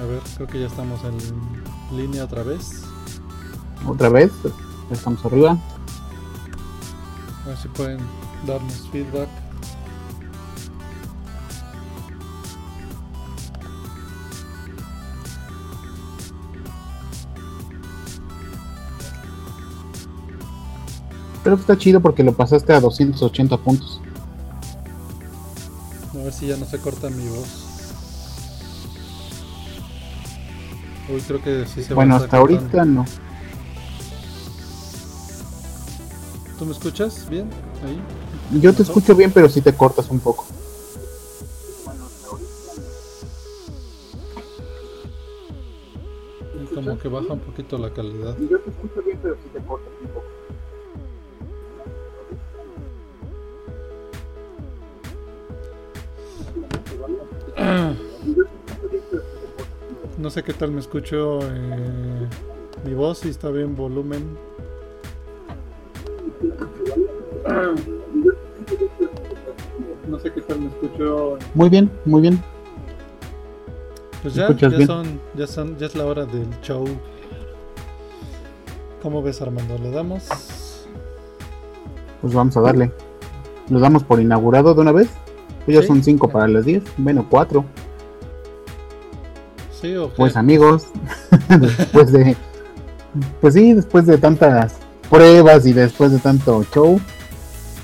A ver, creo que ya estamos en línea otra vez. Otra vez, estamos arriba. A ver si pueden darnos feedback. Pero está chido porque lo pasaste a 280 puntos. A ver si ya no se corta mi voz. Creo que sí se Bueno, hasta ahorita no. ¿Tú me escuchas bien? Ahí. Yo te escucho bien, pero sí te cortas un poco. Y Como que baja un poquito la calidad. Yo te escucho bien, pero sí te cortas un poco. No sé qué tal me escucho eh, mi voz, si está bien volumen. No sé qué tal me escucho. Muy bien, muy bien. Pues ¿Me ya, ya bien? son, ya son, ya es la hora del show. ¿Cómo ves Armando? ¿Le damos? Pues vamos a darle. ¿Lo damos por inaugurado de una vez? Pues ya Sí. son 5 para las 10. Bueno, 4. Sí? Pues amigos, después de... Pues sí, después de tantas pruebas y después de tanto show,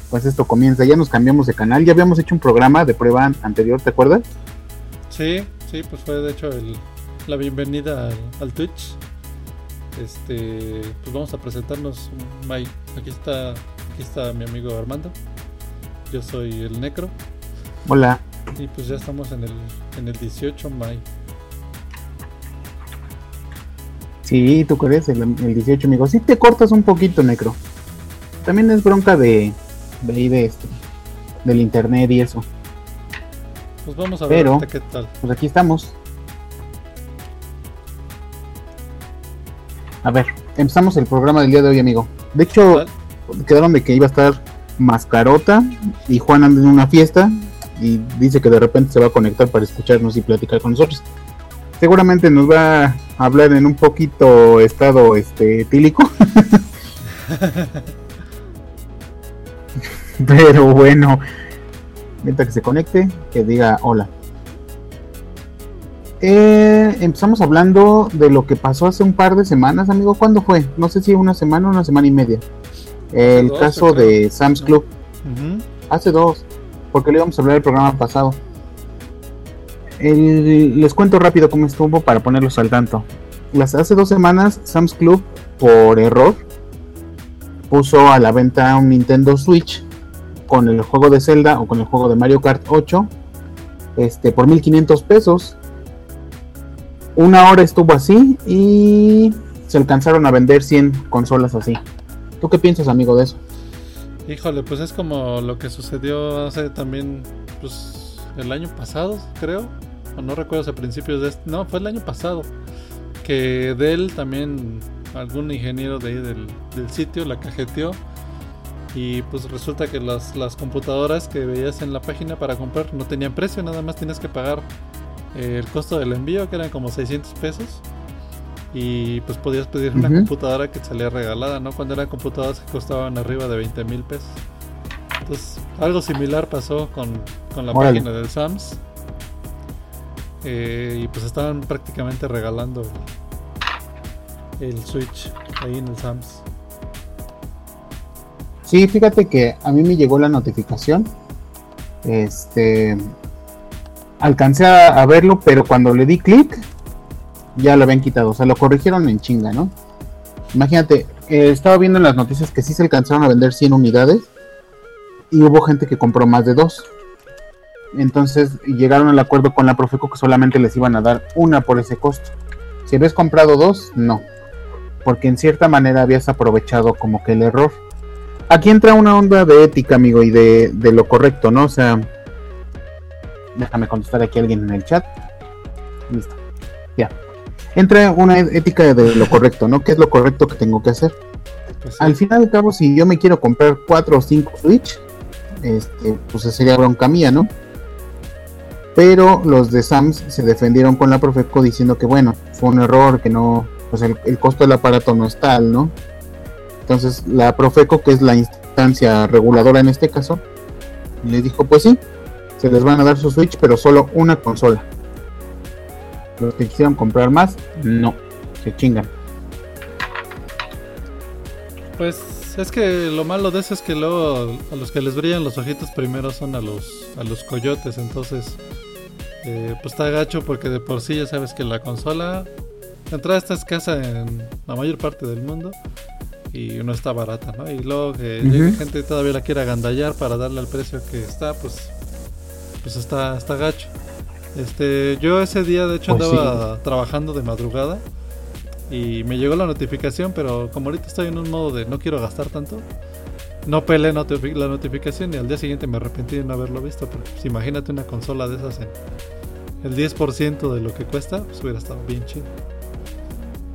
pues esto comienza. Ya nos cambiamos de canal. Ya habíamos hecho un programa de prueba an- anterior, ¿te acuerdas? Sí, sí, pues fue de hecho el- la bienvenida al, al Twitch. Este, pues vamos a presentarnos, May. Aquí está, aquí está mi amigo Armando. Yo soy el Necro Hola. y pues ya estamos en el en el 18 May. Sí, tú crees, el, el 18, amigo. Sí te cortas un poquito, Necro. También es bronca de, de ahí de este, del internet y eso. Pues vamos a ver Pero- qué tal. Pues aquí estamos. A ver, empezamos el programa del día de hoy, amigo. De hecho, quedaron de que iba a estar Mascarota y Juan anda en una fiesta y dice que de repente se va a conectar para escucharnos y platicar con nosotros. Seguramente nos va a hablar en un poquito estado este tílico. Pero bueno, mientras que se conecte, que diga hola. Eh, empezamos hablando de lo que pasó hace un par de semanas, amigo. ¿Cuándo fue? No sé si una semana o una semana y media. El dos, caso de Sam's No. Club. Hace dos, porque le íbamos a hablar el programa pasado. Les cuento rápido cómo estuvo para ponerlos al tanto. Hace dos semanas, Sam's Club, por error, puso a la venta un Nintendo Switch con el juego de Zelda o con el juego de Mario Kart 8 este, por 1500 pesos. Una hora estuvo así y se alcanzaron a vender 100 consolas así. ¿Tú qué piensas, amigo, de eso? Híjole, pues es como lo que sucedió hace también, pues el año pasado, creo. O no recuerdo si a principios de este. No, fue el año pasado. Que Dell también, algún ingeniero de ahí del, del sitio la cajeteó. Y pues resulta que las, las computadoras que veías en la página para comprar no tenían precio, nada más tienes que pagar eh, el costo del envío, que eran como 600 pesos. Y pues podías pedir una computadora que te salía regalada, ¿no? Cuando eran computadoras que costaban arriba de 20 mil pesos. Entonces, algo similar pasó con, con la Órale. página del Sams. Eh, y pues estaban prácticamente regalando el, Switch ahí en el Sams. Sí, fíjate que a mí me llegó la notificación. Este. Alcancé a, a verlo, pero cuando le di clic, ya lo habían quitado. O sea, lo corrigieron en chinga, ¿no? Imagínate, eh, estaba viendo en las noticias que sí se alcanzaron a vender 100 unidades. Y hubo gente que compró más de dos. Entonces llegaron al acuerdo con la Profeco que solamente les iban a dar una por ese costo. Si habías comprado dos, no. Porque en cierta manera habías aprovechado como que el error aquí entra una onda de ética, amigo, y de, de lo correcto, ¿no? O sea, déjame contestar aquí a alguien en el chat. Listo. Ya. Entra una ética de lo correcto, ¿no? ¿Qué es lo correcto que tengo que hacer? Pues sí. Al final al cabo, si yo me quiero comprar cuatro o cinco Switch, este, pues sería bronca mía, ¿no? Pero los de Sams se defendieron con la Profeco diciendo que bueno, fue un error, que no, pues el, el costo del aparato no es tal, ¿no? Entonces la Profeco, que es la instancia reguladora en este caso, les dijo, pues sí, se les van a dar su Switch, pero solo una consola. Los que quisieron comprar más, no, se chingan. Pues es que lo malo de eso es que luego a los que les brillan los ojitos primero son a los a los coyotes, entonces eh, pues está gacho porque de por sí ya sabes que la consola de entrada está escasa en la mayor parte del mundo y no está barata, ¿no? Y luego que Ujú. llegue gente todavía la quiera agandallar para darle al precio que está, pues pues está está gacho. Este, yo ese día de hecho Pues andaba trabajando de madrugada y me llegó la notificación, pero como ahorita estoy en un modo de no quiero gastar tanto, no pelé notifi- la notificación y al día siguiente me arrepentí de no haberlo visto, porque pues, imagínate una consola de esas en el 10% de lo que cuesta, pues hubiera estado bien chido.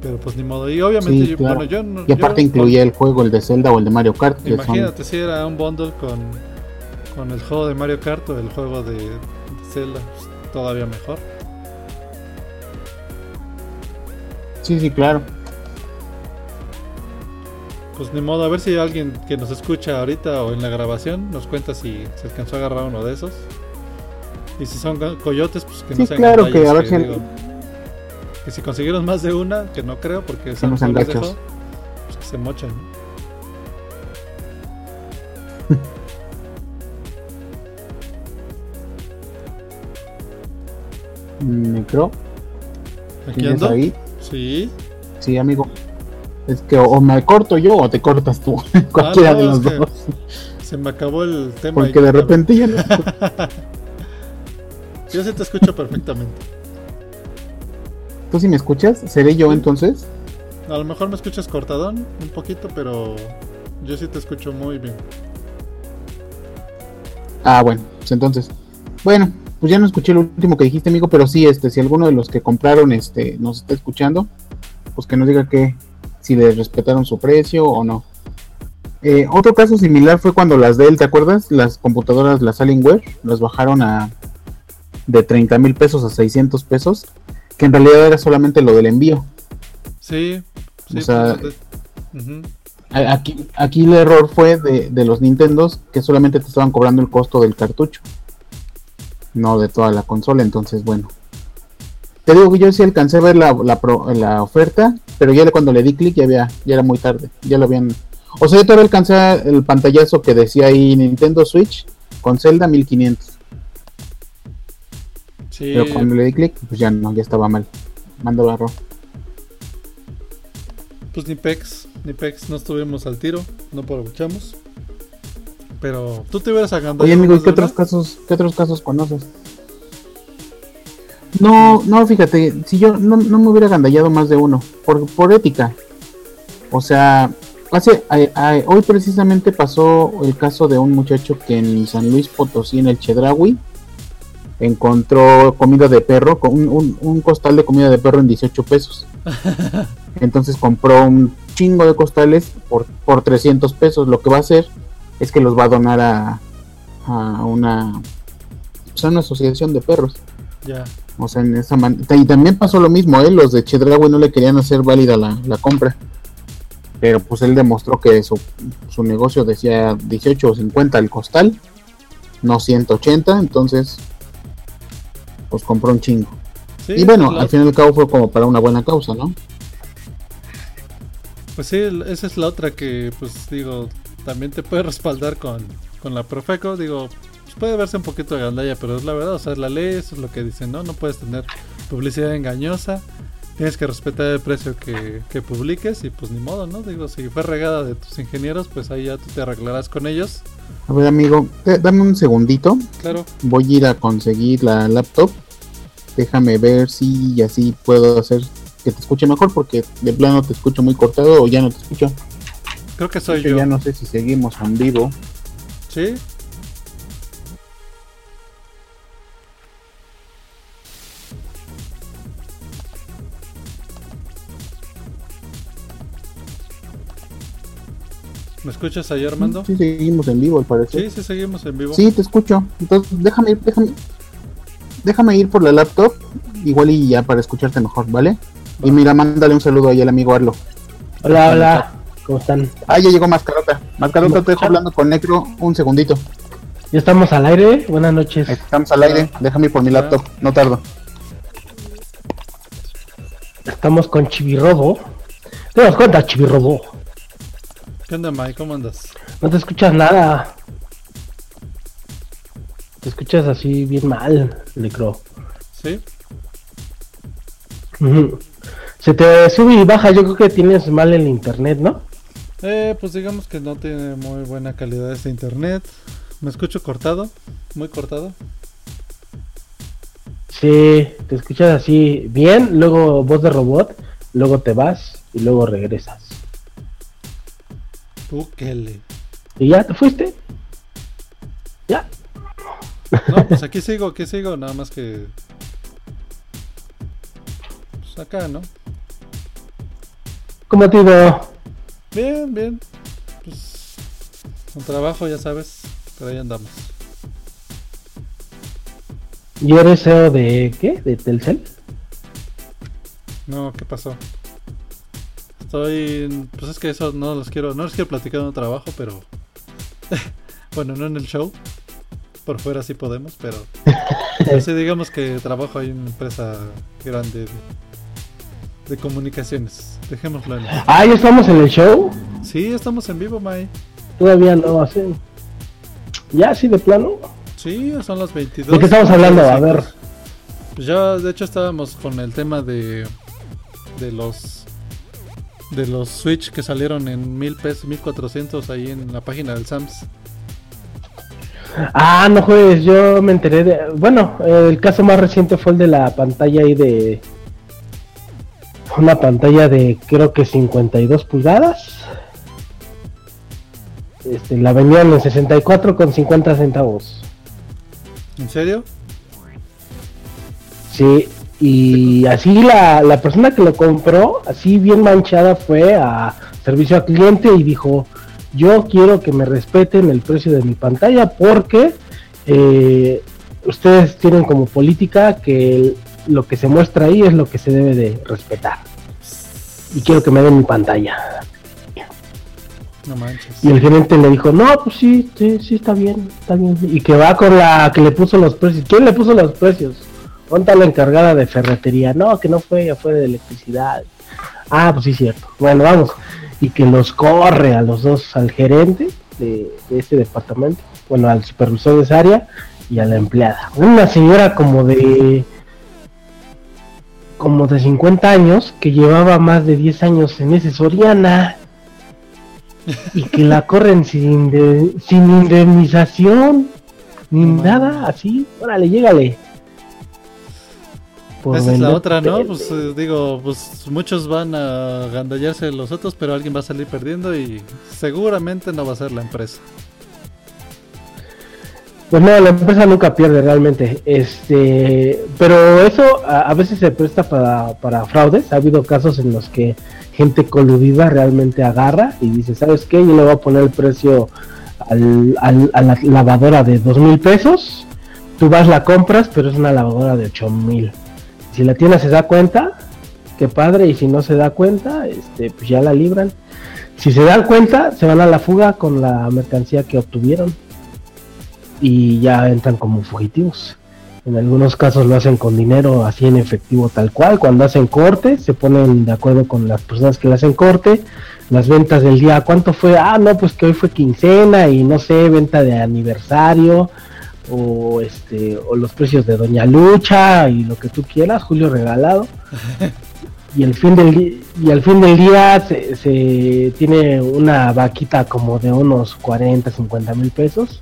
Pero pues ni modo. Y obviamente, Sí, yo, claro. bueno, yo no. Y aparte yo- incluía el juego, el de Zelda o el de Mario Kart, son Imagínate si era un bundle con, con el juego de Mario Kart o el juego de, de Zelda, pues, todavía mejor. Sí, sí, claro. Pues ni modo, a ver si alguien que nos escucha ahorita o en la grabación nos cuenta si se alcanzó a agarrar uno de esos. Y si son co- coyotes, pues que Sí, no sean claro, que a ver si- digo, que si consiguieron más de una, que no creo, porque no sean les gachos. dejó, pues que se mochan. Micro, Aquí ¿tienes ando. ahí? Sí. Sí, amigo. Es que o me corto yo o te cortas tú. Cualquiera Ah, no, de los dos. Se me acabó el tema. Porque de repente ya no. Yo sí te escucho perfectamente. ¿Tú sí me escuchas? ¿Seré yo Sí. entonces? A lo mejor me escuchas cortadón un poquito, pero yo sí te escucho muy bien. Ah, bueno, pues entonces. Bueno, pues ya no escuché lo último que dijiste, amigo, pero sí, este, si alguno de los que compraron este nos está escuchando, pues que nos diga que si les respetaron su precio o no. Eh, otro caso similar fue cuando las Dell, ¿te acuerdas? Las computadoras, las Alienware, las bajaron a de 30 mil pesos a 600 pesos, que en realidad era solamente lo del envío. Sí, sí. O sea, pues, Aquí, aquí el error fue de, de los Nintendos que solamente te estaban cobrando el costo del cartucho, no de toda la consola. Entonces, bueno, te digo que yo sí alcancé a ver la, la, pro- la oferta, pero ya cuando le di clic ya, había, ya era muy tarde, ya lo habían. O sea, yo todavía alcancé el pantallazo que decía ahí Nintendo Switch con Zelda 1500, Sí, pero cuando le di clic, pues ya no, ya estaba mal. Mando error. pues ni Pex, ni Pex, no estuvimos al tiro, no aprovechamos. Pero tú te hubieras agandado. Oye, amigo, ¿y más qué otros casos, qué otros casos conoces? No, no, fíjate, si yo no, no me hubiera gandallado más de uno, por, por ética. O sea, hace, a- a- hoy precisamente pasó el caso de un muchacho que en San Luis Potosí, en el Chedraui, encontró comida de perro, con un, un- un costal de comida de perro en 18 pesos. Entonces compró un chingo de costales por, por 300 pesos. Lo que va a hacer es que los va a donar a, a una, pues, a una asociación de perros. Ya. O sea, en esa man- Y también pasó lo mismo, ¿eh? Los de Chedraui no le querían hacer válida la, la compra. Pero pues él demostró que su, su negocio decía 18 o 50 el costal, no 180, entonces pues compró un chingo. Sí, y bueno, al fin y al cabo fue como para una buena causa, ¿no? Pues sí, esa es la otra que, pues digo, también te puede respaldar con, con la Profeco. Digo, pues puede verse un poquito de gandalla, pero es la verdad, o sea, la ley, eso es lo que dicen, ¿no? No puedes tener publicidad engañosa. Tienes que respetar el precio que, que publiques y pues ni modo, ¿no? Digo, si fue regada de tus ingenieros, pues ahí ya tú te arreglarás con ellos. A ver, amigo, eh, dame un segundito. Claro, Voy a ir a conseguir la laptop. Déjame ver si así puedo hacer que te escuche mejor porque de plano te escucho muy cortado o ya no te escucho. creo que soy yo. ya no sé si seguimos en vivo. ¿Sí? ¿Me escuchas ahí, Armando? Sí, seguimos en vivo al parecer. Sí, sí, seguimos en vivo. Sí, te escucho. Entonces, déjame, déjame. déjame ir por la laptop, igual y ya para escucharte mejor, ¿vale? Y mira, mándale un saludo ahí al amigo Arlo. Hola, hola. ¿Cómo están? Ah, ya llegó Mascarota. Mascarota, estoy hablando con Necro un segundito. Ya estamos al aire. Buenas noches. Estamos al aire. Déjame ir por mi laptop. No tardo. Estamos con Chivirrobo. ¿Te das cuenta, Chivirrobo? ¿Qué onda, Mike? ¿Cómo andas? No te escuchas nada. Te escuchas así bien mal, Necro. ¿Sí? Se te sube y baja. Yo creo que tienes mal el internet, ¿no? Eh, pues digamos que no tiene muy buena calidad este internet. Me escucho cortado, muy cortado. Sí, te escuchas así bien, luego voz de robot, luego te vas y luego regresas. ¿Y ya te fuiste? ¿Ya? No, pues aquí sigo, aquí sigo, nada más que. Pues acá, ¿no? ¿Cómo te ido? Bien, bien. Pues. Con trabajo, ya sabes. Pero ahí andamos. ¿Y eres CEO de qué? ¿De Telcel? No, ¿qué pasó? Estoy. Pues es que eso no los quiero. No les quiero platicar en un trabajo, pero. bueno, no en el show. Por fuera sí podemos, pero. pero sí, digamos que trabajo en una empresa grande de, de comunicaciones. Dejémoslo en. Ah, ya estamos en el show. Sí, estamos en vivo, Mai. Todavía no hacen. Ya, así de plano. Sí, son las 22. ¿De qué estamos hablando? A ver. Pues ya, de hecho, estábamos con el tema de. De los. De los Switch que salieron en mil pesos, 1400 ahí en la página del Sams. Ah, no juegues, yo me enteré de... Bueno, el caso más reciente fue el de la pantalla ahí de... Una pantalla de creo que 52 pulgadas. Este, la vendían en 64 con 50 centavos. ¿En serio? Sí, y así la, la persona que lo compró, así bien manchada, fue a servicio al cliente y dijo, yo quiero que me respeten el precio de mi pantalla porque eh, ustedes tienen como política que el- lo que se muestra ahí es lo que se debe de respetar. Y quiero que me den mi pantalla. No manches. Y el gerente le dijo, no, pues sí, sí, sí, está bien, está bien. Y que va con la que le puso los precios. ¿Quién le puso los precios? ¿Dónde está la encargada de ferretería? No, que no fue, ella fue de electricidad. Ah, pues sí, cierto. Bueno, vamos. Y que los corre a los dos, al gerente de, de ese departamento, bueno, al supervisor de esa área y a la empleada. Una señora como de como de 50 años que llevaba más de 10 años en ese Soriana y que la corren sin, de- sin indemnización ni nada, así, órale, llégale. Por Esa es la otra, ¿no? Pues eh, digo, pues muchos van a gandallarse los otros, pero alguien va a salir perdiendo y seguramente no va a ser la empresa. Pues no, la empresa nunca pierde realmente. Este, pero eso a, a veces se presta para, para fraudes. Ha habido casos en los que gente coludida realmente agarra y dice, ¿sabes qué? Yo le voy a poner el precio al, al- a la lavadora de dos mil pesos. Tú vas, la compras, pero es una lavadora de ocho mil. Si la tienda se da cuenta, qué padre, y si no se da cuenta, este, pues ya la libran. Si se dan cuenta, se van a la fuga con la mercancía que obtuvieron y ya entran como fugitivos. En algunos casos lo hacen con dinero así en efectivo tal cual. Cuando hacen corte, se ponen de acuerdo con las personas que le hacen corte. Las ventas del día, ¿cuánto fue? Ah, no, pues que hoy fue quincena y no sé, venta de aniversario o este o los precios de Doña Lucha y lo que tú quieras, Julio regalado. Y al fin del y al fin del día se, se tiene una vaquita como de unos 40, 50 mil pesos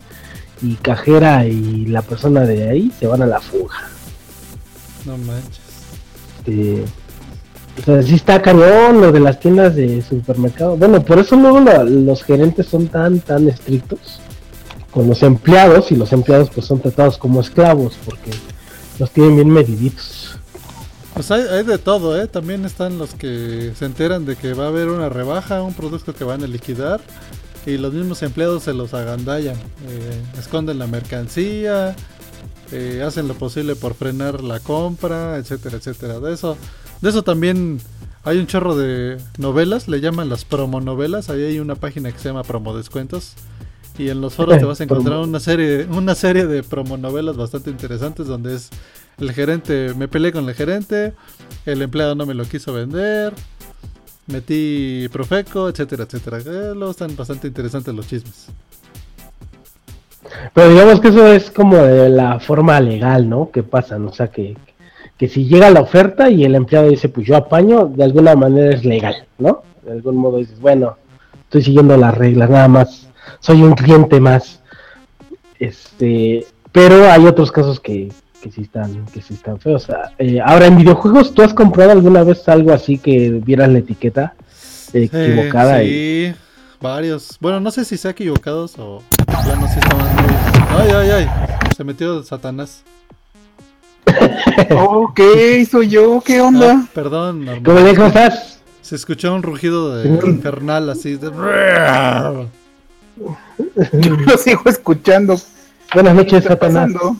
y cajera y la persona de ahí se van a la fuga. No manches. Este, o sea, sí está cañón lo de las tiendas de supermercado. Bueno, por eso luego lo- los gerentes son tan, tan estrictos con los empleados y los empleados pues son tratados como esclavos porque los tienen bien mediditos. Pues hay, hay de todo, ¿eh? También están los que se enteran de que va a haber una rebaja, un producto que van a liquidar y los mismos empleados se los agandallan. eh, esconden la mercancía eh, hacen lo posible por frenar la compra, etcétera, etcétera. De eso, de eso también hay un chorro de novelas, le llaman las promonovelas. Ahí hay una página que se llama Promo Descuentos. Y en los foros te vas a encontrar una serie, una serie de promonovelas bastante interesantes donde es el gerente, me peleé con el gerente, el empleado no me lo quiso vender, metí Profeco, etcétera, etcétera. Eh, luego están bastante interesantes los chismes. Pero digamos que eso es como de la forma legal, ¿no? Que pasan, o sea, que, que si llega la oferta y el empleado dice, pues yo apaño, de alguna manera es legal, ¿no? De algún modo dices, bueno, estoy siguiendo las reglas, nada más, soy un cliente más. Este, pero hay otros casos que, que sí están, que sí están feos. Eh, ahora, en videojuegos, ¿tú has comprado alguna vez algo así que vieras la etiqueta equivocada? sí, varios. Bueno, no sé si sea equivocados o ya no sé si estaban muy... Ay, ay, ay. Se metió Satanás. ok, soy yo, ¿qué onda? Ah, perdón. Norman. ¿Cómo estás? Se escuchó un rugido de infernal así. De... Yo lo sigo escuchando. Buenas noches, ¿Qué está Satanás. pasando?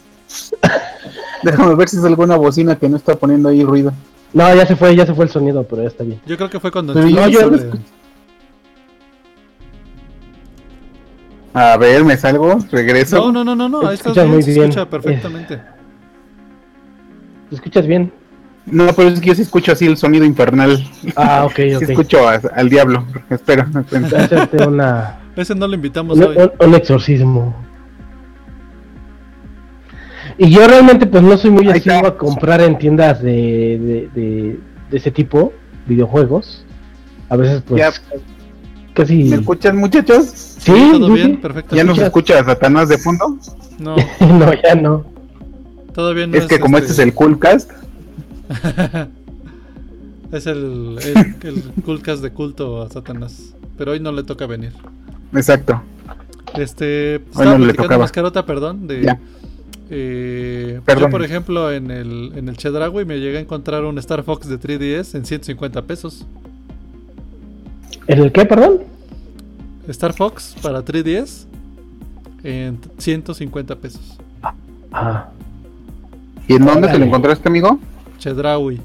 Déjame ver si es alguna bocina que no está poniendo ahí ruido. No, ya se fue, ya se fue el sonido, pero ya está bien. Yo creo que fue cuando... Yo- yo sobre-. A ver, me salgo, regreso. No, no, no, no, no. Ahí estás Escucha bien, muy se bien. escucha perfectamente. ¿Te escuchas bien? No, pero es que yo sí escucho así el sonido infernal. Ah, ok, Sí ok. escucho a- al diablo. Espera. Voy a hacerte una, Ese no lo invitamos un, hoy. un- un exorcismo. Y yo realmente pues no soy muy asiduo a comprar en tiendas de, de, de- de ese tipo, videojuegos. A veces pues Ya. casi... ¿Me escuchan, muchachos? Sí, todo sí, bien, sí. perfecto. ¿Ya nos escuchas? escucha Satanás de fondo? No, no, ya no. todavía no es que como este es el Coolcast, es el, el, el de culto a Satanás. Pero hoy no le toca venir. exacto. Este. no Estaba le tocaba. Mascarota, perdón. De, Ya. eh, Perdón. Yo, por ejemplo, en el, en el Chedraui me llegué a encontrar un Star Fox de 3DS en 150 pesos. ¿En el qué, perdón? Star Fox para 3DS en 150 pesos. Ah, ¿Y en dónde te Órale. lo encontraste, amigo? Chedraui.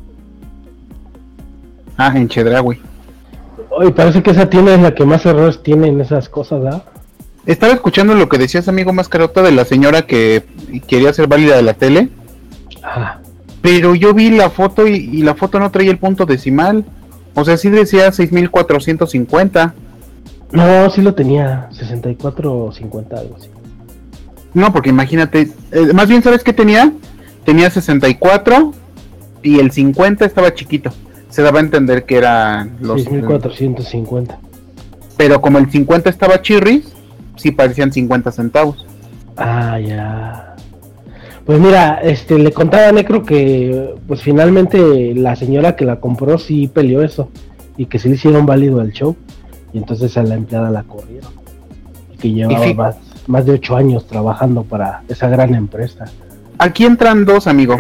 Ah, en Chedraui. Oye, parece que esa tienda es la que más errores tiene en esas cosas, ¿ah? Estaba escuchando lo que decías, amigo Mascarota, de la señora que quería ser válida de la tele. Ah, Pero yo vi la foto y, y la foto no traía el punto decimal. O sea, sí decía 6450. no, sí lo tenía, 64 o 50, algo así. No, porque imagínate, eh, más bien, ¿sabes qué tenía? Tenía 64 y el 50 estaba chiquito. Se daba a entender que eran los... 6450. Pero como el 50 estaba chirris, sí parecían 50 centavos. Ah, ya. Pues mira, este, le contaba a Necro que, pues finalmente la señora que la compró sí peleó eso y que sí le hicieron válido el show y entonces a la empleada la corrieron y que llevaba más, más de ocho años trabajando para esa gran empresa. Aquí entran dos, amigo.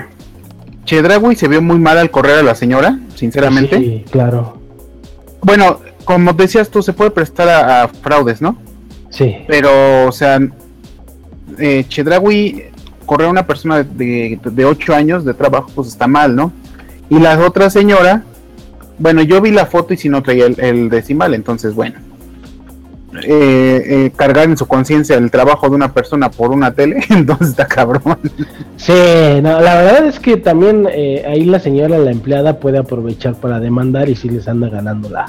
Chedragui se vio muy mal al correr a la señora, sinceramente. Sí, claro. Bueno, como decías tú, se puede prestar a, a fraudes, ¿no? Sí, Pero, o sea, eh, Chedraui correr a una persona de, de 8 años de trabajo, pues está mal, ¿no? Y la otra señora, bueno, yo vi la foto y si no traía el, el decimal, entonces, bueno. Eh, eh, cargar en su conciencia el trabajo de una persona por una tele, entonces está cabrón. sí, no, la verdad es que también eh, ahí la señora, la empleada puede aprovechar para demandar y sí les anda ganando la,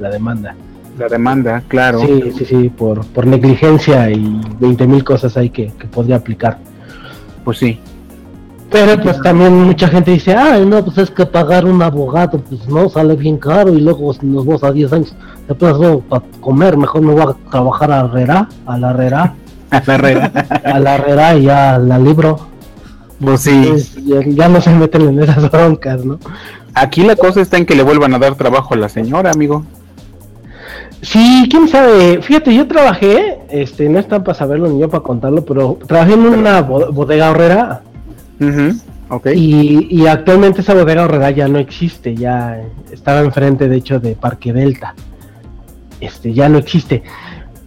la demanda. La demanda, claro. Sí, sí, sí, por, por negligencia y 20 mil cosas hay que, que podría aplicar. Pues sí. Pero pues también mucha gente dice, ay no, pues es que pagar un abogado, pues no, sale bien caro y luego nos vamos a 10 años, después no, para comer, mejor me voy a trabajar a Herrera, a la Herrera, A la red. a la Herrera y ya la libro. Pues sí. Entonces, ya, ya no se meten en esas broncas, ¿no? Aquí la cosa está en que le vuelvan a dar trabajo a la señora, amigo. Sí, quién sabe. Fíjate, yo trabajé, este, no están para saberlo ni yo para contarlo, pero trabajé en una bo- bodega horrera Y, y actualmente esa bodega horrera ya no existe, ya estaba enfrente, de hecho, de Parque Delta. Este, ya no existe.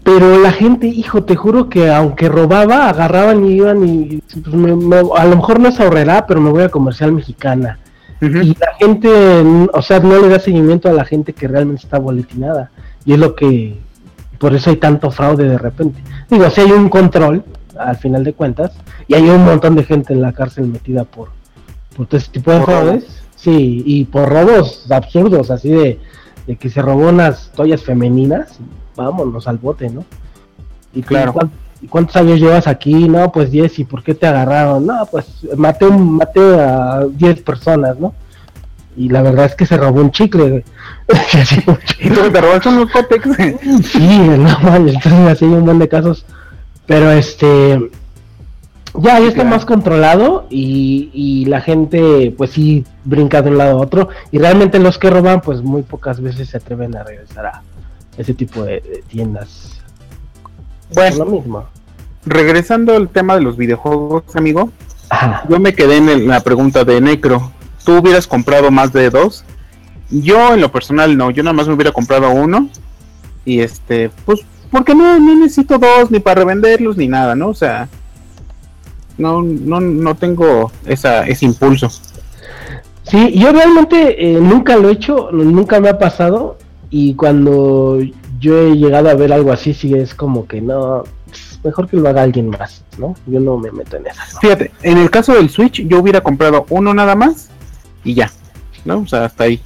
pero la gente, hijo, te juro que aunque robaba, agarraban y iban y pues, me- me- a lo mejor no es ahorrará, pero me voy a comercial mexicana. Y la gente, o sea, no le da seguimiento a la gente que realmente está boletinada. Y es lo que, por eso hay tanto fraude de repente. Digo, si hay un control, al final de cuentas, y hay un montón de gente en la cárcel metida por, por todo ese tipo de fraudes. Sí, y por robos absurdos, así de, de que se robó unas toallas femeninas, vámonos al bote, ¿no? Y Claro. ¿cuán- y ¿Cuántos años llevas aquí? No, pues 10, ¿y por qué te agarraron? No, pues maté, un, maté a 10 personas, ¿no? Y la verdad es que se robó un chicle. güey. Un Y tú te robaste unos cótex. Sí, no entonces así hay un montón de casos. Pero este ya, ya está Claro. más controlado y, y la gente pues sí brinca de un lado a otro. Y realmente los que roban pues muy pocas veces se atreven a regresar a ese tipo de, de tiendas. Bueno, lo mismo. regresando al tema de los videojuegos, amigo. Ajá. Yo me quedé en el- la pregunta de Necro. ¿Tú hubieras comprado más de dos? Yo en lo personal no, yo nada más me hubiera comprado uno. Y este, pues, porque no, no necesito dos ni para revenderlos ni nada, ¿no? O sea, no, no, no tengo esa, ese impulso. Sí, yo realmente eh, nunca lo he hecho, nunca me ha pasado y cuando yo he llegado a ver algo así, sí es como que no, mejor que lo haga alguien más, ¿no? Yo no me meto en eso. Fíjate, en el caso del Switch yo hubiera comprado uno nada más y ya, ¿no? O sea, hasta ahí.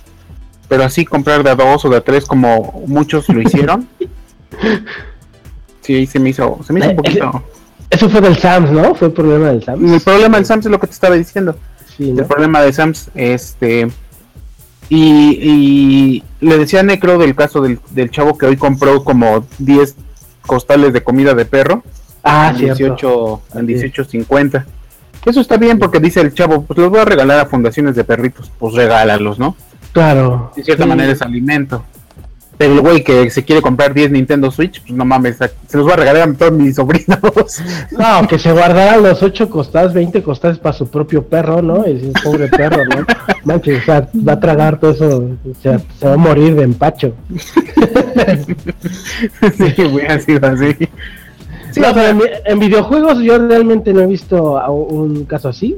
Pero así comprar de a dos o de a tres como muchos lo hicieron. sí, se me hizo, se me hizo un poquito... Eso fue del Sams, ¿no? Fue el problema del Sams. El problema del Sams es lo que te estaba diciendo. Sí, El problema de Sams, este... Y, y le decía a Necro del caso del, del chavo que hoy compró como 10 costales de comida de perro Ah, en cierto. 18 en 18.50. Eso está bien porque dice el chavo, pues los voy a regalar a fundaciones de perritos, pues regálalos, ¿no? Claro. De cierta Sí. manera es alimento. Pero el güey que se quiere comprar 10 Nintendo Switch, pues no mames, se los va a regalar a todos mis sobrinos. No, que se guardara los 8 costadas, 20 costadas para su propio perro, ¿no? Ese es pobre perro, ¿no? Manches, o sea, va a tragar todo eso, se, se va a morir de empacho. sí, güey, ha sido así. Sí, No, o pero sea, en, en videojuegos yo realmente no he visto a un caso así.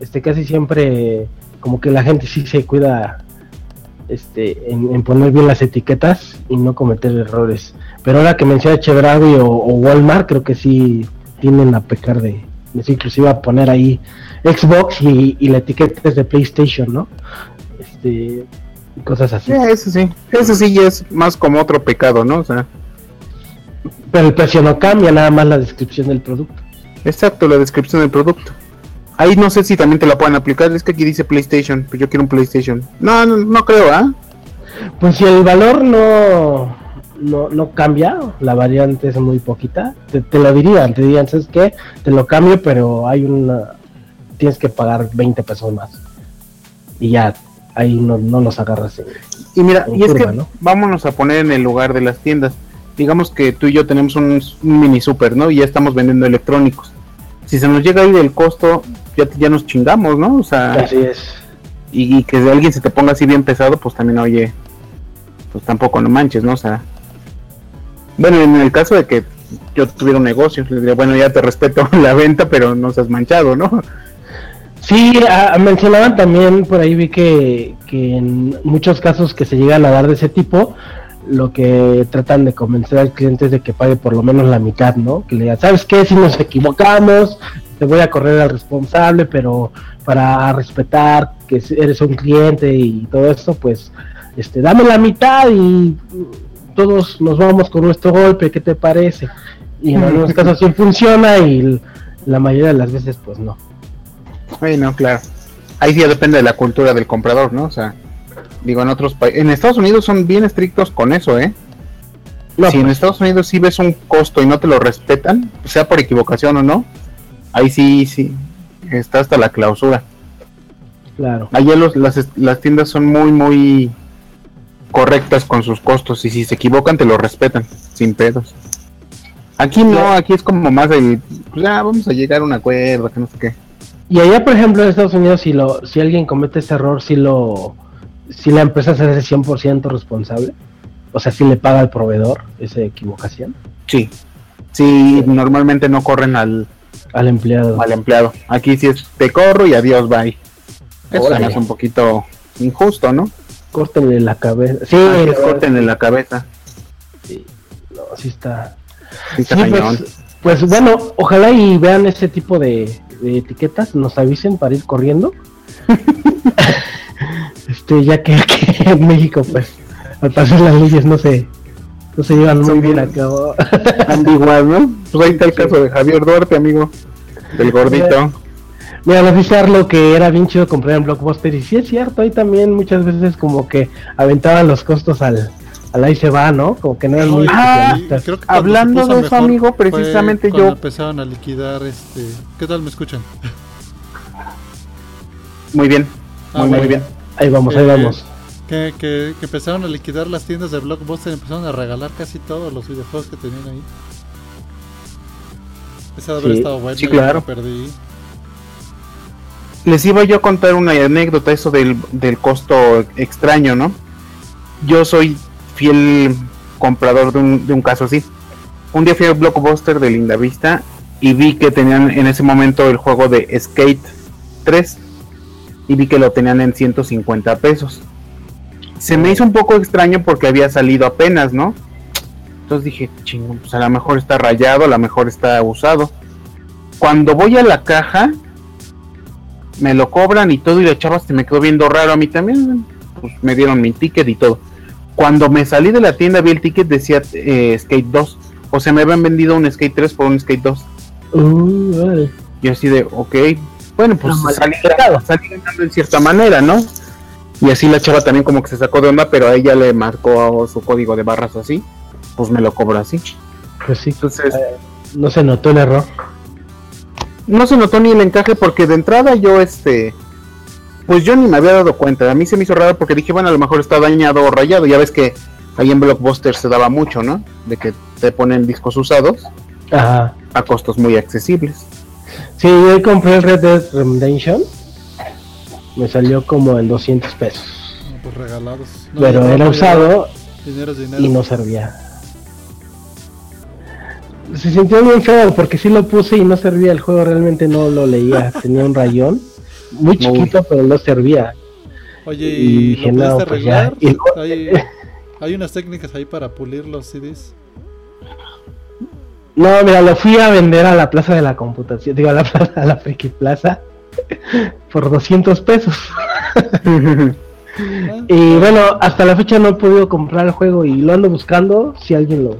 Este, casi siempre como que la gente sí se cuida este, en, en poner bien las etiquetas y no cometer errores. Pero ahora que menciona Chedraui o, o Walmart, creo que sí tienden a pecar de, de inclusive a poner ahí Xbox y, y la etiqueta es de PlayStation, ¿no? Este, y cosas así. sí, eso sí, eso sí es más como otro pecado, ¿no? O sea, Pero el precio no cambia, nada más la descripción del producto. exacto, la descripción del producto. Ahí no sé si también te la pueden aplicar, es que aquí dice PlayStation, pues yo quiero un PlayStation. No, no, no creo, ¿ah? Pues si el valor no, no, no cambia, la variante es muy poquita, te, te lo dirían, te dirían, ¿sabes qué? Te lo cambio, pero hay una, tienes que pagar 20 pesos más. Y ya, ahí no, no los agarras. en- Y mira, En y es que ¿no? vámonos a poner en el lugar de las tiendas. Digamos que tú y yo tenemos un, un mini super, ¿no? Y ya estamos vendiendo electrónicos. Si se nos llega ahí del costo, ya, ya nos chingamos, ¿no? O sea, Así es. y, y que alguien se te ponga así bien pesado, pues también, oye, pues tampoco no manches, ¿no? O sea, bueno, en el caso de que yo tuviera un negocio, le diría, bueno, ya te respeto la venta, pero no seas manchado, ¿no? Sí, mencionaban también, por ahí vi que, que en muchos casos que se llegan a dar de ese tipo, lo que tratan de convencer al cliente es de que pague por lo menos la mitad, ¿no? Que le digan, ¿sabes qué? Si nos equivocamos, te voy a correr al responsable, pero para respetar que eres un cliente y todo esto, pues, este, dame la mitad y todos nos vamos con nuestro golpe, ¿qué te parece? Y en algunos casos sí funciona y la mayoría de las veces, pues no. Bueno, claro. Ahí sí ya depende de la cultura del comprador, ¿no? O sea, digo, en otros países, en Estados Unidos son bien estrictos con eso, ¿eh? No, si en pues, Estados Unidos sí ves un costo y no te lo respetan, sea por equivocación o no, ahí sí, sí, está hasta la clausura. claro. Allá los, las, las tiendas son muy, muy correctas con sus costos y si se equivocan te lo respetan, sin pedos. Aquí no, aquí es como más el, pues ya vamos a llegar a un acuerdo, que no sé qué. Y allá, por ejemplo, en Estados Unidos, si lo, si alguien comete ese error, si lo, si la empresa se hace 100% responsable, o sea, si le paga al proveedor esa equivocación. Sí. Sí, normalmente no corren al, Al empleado. al empleado. Aquí sí es te corro y adiós, bye. Eso Órale. hace un poquito injusto, ¿no? Córtenle la cabeza. Sí, Ah, que la- cabeza. no, sí está. Sí, está Sí, cañón. pues, pues bueno, ojalá y vean ese tipo de, de etiquetas, nos avisen para ir corriendo. este, ya que aquí en México, pues, al parecer las leyes no se, no se llevan muy bien a bien- cabo. ambiguas, ¿no? Pues ahí está el caso de Javier Duarte, amigo. Del gordito. Mira, nos dice Arlo que era bien chido comprar en Blockbuster y sí es cierto, ahí también muchas veces como que aventaban los costos al, al ahí se va, ¿no? Como que no eran muy Ah, especialistas. creo que hablando de eso, amigo, precisamente yo- empezaron a liquidar este. ¿Qué tal me escuchan? Muy bien. Ah, Muy, muy bien. Ahí vamos, ahí Eh, vamos. Que, que, que empezaron a liquidar las tiendas de Blockbuster, empezaron a regalar casi todos los videojuegos que tenían ahí. Esa de haber Sí, estado sí, claro. lo perdí. Les iba yo a contar una anécdota, eso del, del costo extraño, ¿no? Yo soy fiel comprador de un, de un caso así. Un día fui al Blockbuster de Linda Vista y vi que tenían en ese momento el juego de Skate 3 y vi que lo tenían en 150 pesos. Se me hizo un poco extraño porque había salido apenas, ¿no? Entonces dije, chingón, pues a lo mejor está rayado, a lo mejor está usado. Cuando voy a la caja, me lo cobran y todo y la chava se me quedó viendo raro a mí también pues me dieron mi ticket y todo. Cuando me salí de la tienda vi el ticket decía eh, skate 2 o sea me habían vendido un skate 3 por un skate 2 Uh, yo así de ok bueno pues mal salí, salí ganando en cierta manera no y así la chava también como que se sacó de onda pero a ella le marcó su código de barras así pues me lo cobró así Pues sí, entonces no se notó el error. no se notó ni el encaje porque de entrada yo este pues yo ni me había dado cuenta a mí se me hizo raro porque dije bueno a lo mejor está dañado o rayado ya ves que ahí en Blockbuster se daba mucho no de que te ponen discos usados Ajá. a costos muy accesibles Sí, yo compré el Red Dead Redemption. Me salió como en 200 pesos. No, pues regalados. No, pero era usado dinero. y no servía. Se sintió bien feo porque sí lo puse y no servía. El juego realmente no lo leía. Tenía un rayón muy chiquito, pero no servía. Oye, y ¿y dije, lo no, pues ya. arreglar? Y Hay, hay unas técnicas ahí para pulir los CDs. No, mira, lo fui a vender a la plaza de la computación. Digo, a la plaza, a la Friki Plaza. Por 200 pesos. Y bueno, hasta la fecha no he podido comprar el juego y lo ando buscando. Si alguien lo,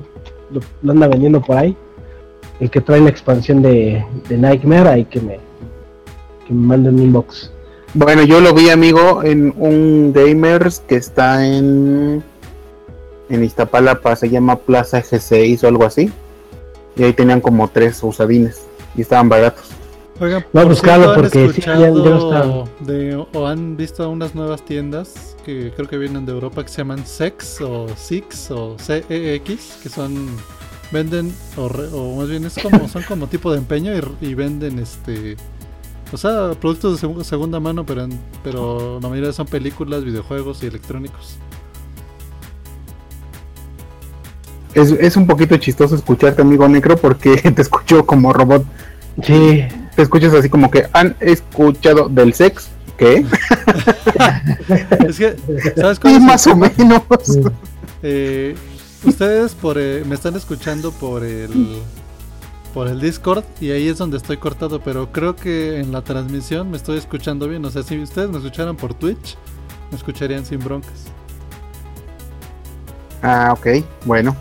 lo, lo anda vendiendo por ahí, el que trae la expansión de, de Nightmare, ahí que me, que me mande un inbox. bueno yo lo vi amigo en un gamers que está en en Iztapalapa se llama Plaza G6 o algo así. Y ahí tenían como tres usadines y estaban baratos. Oigan, por buscarlo cierto, ¿han porque sí, ya- ya no escuchado de, o han visto unas nuevas tiendas que creo que vienen de Europa que se llaman Sex o Six o CEX, que son venden o, re- o más bien es como son como tipo de empeño y, y venden este o sea, productos de segu- segunda mano, pero en- pero la mayoría son películas, videojuegos y electrónicos. es, es un poquito chistoso escucharte amigo Necro porque te escucho como robot. Sí, te escuchas así como que han escuchado del sex ¿qué? Es que ¿sabes cuál Sí, es el más o menos. Eh, ustedes por eh, me están escuchando por el por el Discord y ahí es donde estoy cortado, pero creo que en la transmisión me estoy escuchando bien. O sea, si ustedes me escucharan por Twitch, me escucharían sin broncas. Ah, ok, bueno.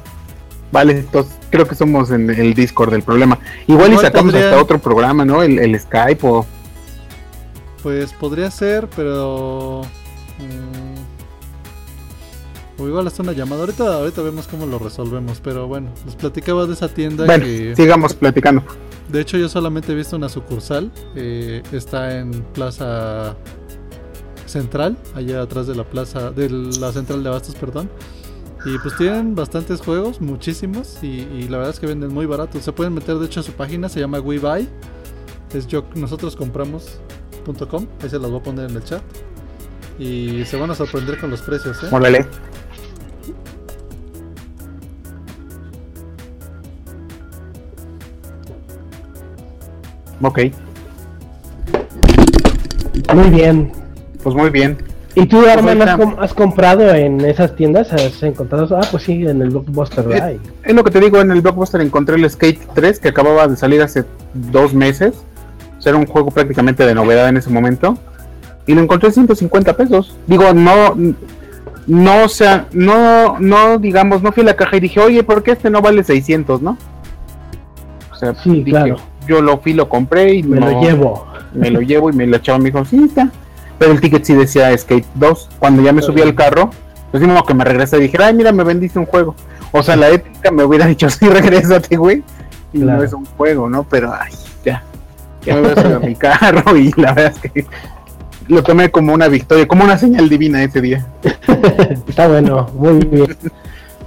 Vale, entonces creo que somos en el Discord del problema. Igual, y sacamos podría- hasta otro programa, ¿no? El, el Skype o... Pues podría ser, pero mm, o igual hasta una llamada. Ahorita ahorita vemos cómo lo resolvemos, pero bueno, les platicaba de esa tienda Bueno, que sigamos platicando. De hecho, yo solamente he visto una sucursal. eh, está en Plaza Central, allá atrás de la plaza, de la central de Abastos, perdón. Y pues tienen bastantes juegos, muchísimos, y, y la verdad es que venden muy baratos. Se pueden meter, de hecho, a su página, se llama WeBuy. Es yo, nosotros compramos.com, ahí se las voy a poner en el chat. Y se van a sorprender con los precios, ¿eh? Ok, Muy bien. pues muy bien. ¿Y tú, Arman, has, com- has comprado en esas tiendas? ¿Has encontrado? Ah, pues sí, en el Blockbuster, ¿verdad? Eh, Es lo que te digo, en el Blockbuster encontré el Skate 3 que acababa de salir hace dos meses. O sea, era un juego prácticamente de novedad en ese momento. Y lo encontré en 150 pesos. Digo, no, no, o sea, no, no, digamos, no fui a la caja y dije, oye, ¿por qué este no vale 600, no? O sea, Sí, dije, claro. Yo lo fui, lo compré y Me no- lo llevo. me lo llevo y me lo echaba me dijo, sí, está. Pero el ticket sí decía Skate 2. Cuando ya me subí al carro, pues mismo que me regresé dije, ay, mira, me vendiste un juego. O sea, la ética me hubiera dicho, sí, regrésate, güey. Y Claro. no es un juego, ¿no? Pero, ay, ya. Ya me voy a subir a mi carro y la verdad es que lo tomé como una victoria, como una señal divina ese día. Está bueno, muy bien.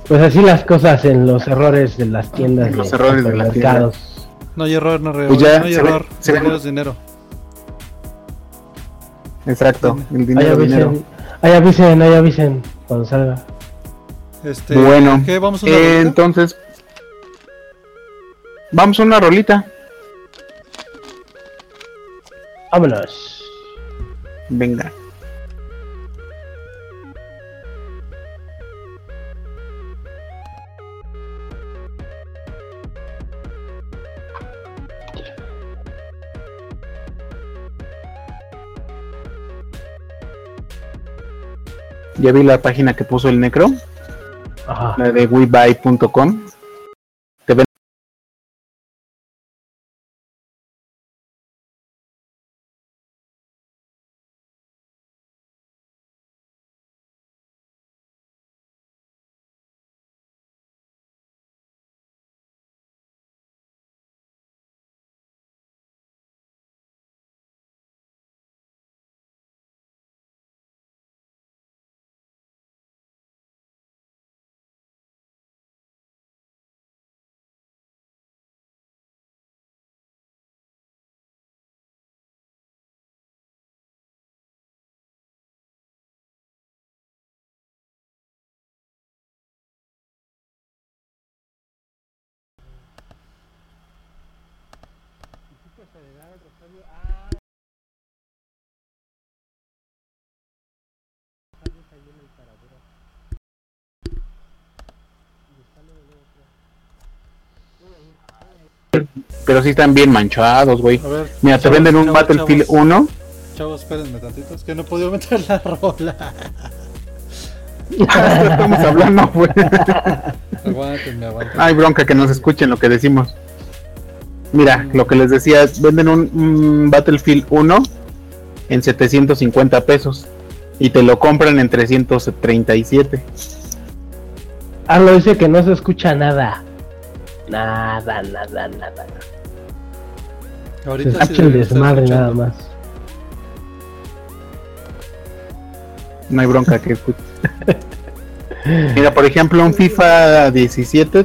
Pues así las cosas en los errores de las tiendas. Los errores de las supermercados. No hay error, no, re- Pues ya no hay se ve- error. se ve- dinero es dinero. Exacto, el dinero, dinero. avisen, ahí avisen, ahí avisen cuando salga. Este, Bueno, ¿qué? ¿Vamos a una Eh, entonces, vamos a una rolita. Vámonos. Venga. Ya vi la página que puso el Necro, Ajá. la de webuy.com. Pero sí están bien manchados, güey. Mira, te venden un Battlefield chavos, 1. Chavos, espérenme tantito. Es que no he podido meter la rola. Estamos hablando, güey. aguántenme, aguántenme. Hay bronca que nos escuchen lo que decimos. Mira, lo que les decía, venden un, un Battlefield 1 en 750 pesos y te lo compran en 337. Arlo dice que no se escucha nada. Nada, nada, nada. Se Ahorita sí escucha el desmadre escuchando. nada más. No hay bronca que escuchen. Mira, por ejemplo, un FIFA 17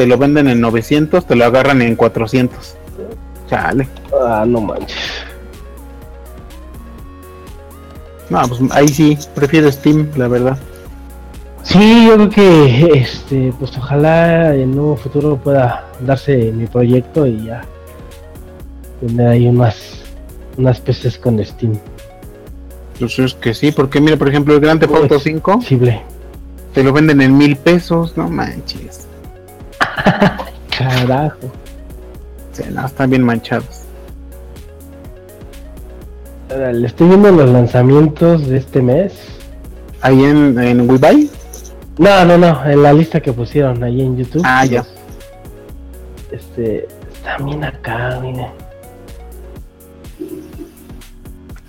te lo venden en 900, te lo agarran en 400. Chale. Ah, no manches. No, pues ahí sí, prefiero Steam, la verdad. Sí, yo creo que este, pues ojalá en un futuro pueda darse mi proyecto y ya tener ahí unas unas peces con Steam. Pues es que sí, porque mira, por ejemplo, el Grand Theft Auto 5 Posible. te lo venden en mil pesos, no manches. Carajo. Sí, no, están bien manchados. Le estoy viendo los lanzamientos de este mes. Ahí en, en WeBuy, No, no, no, en la lista que pusieron ahí en YouTube. Ah, ya. Este, están bien acá, mire.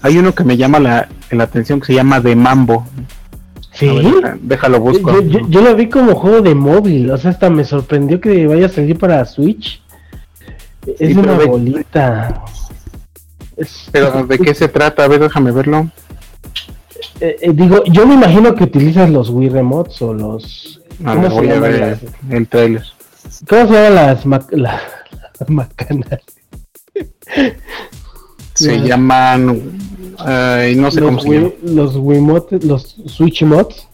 hay uno que me llama la, la atención que se llama De Mambo. Sí. Ver, deja- déjalo busco. Yo, yo- yo lo vi como juego de móvil, o sea, hasta me sorprendió que vaya a salir para Switch. Es Sí, una de- bolita. Pero ¿de qué se trata? A ver, déjame verlo. eh, eh, digo, yo me imagino que utilizas los Wii Remotes o los. A ¿Cómo se voy a llaman ver las, el, trailer. ¿Cómo se llaman las, mac- la- las macanas? Se Ya. Ay, no sé los, cómo se llaman. Los Wiimotes, los Switch Mods,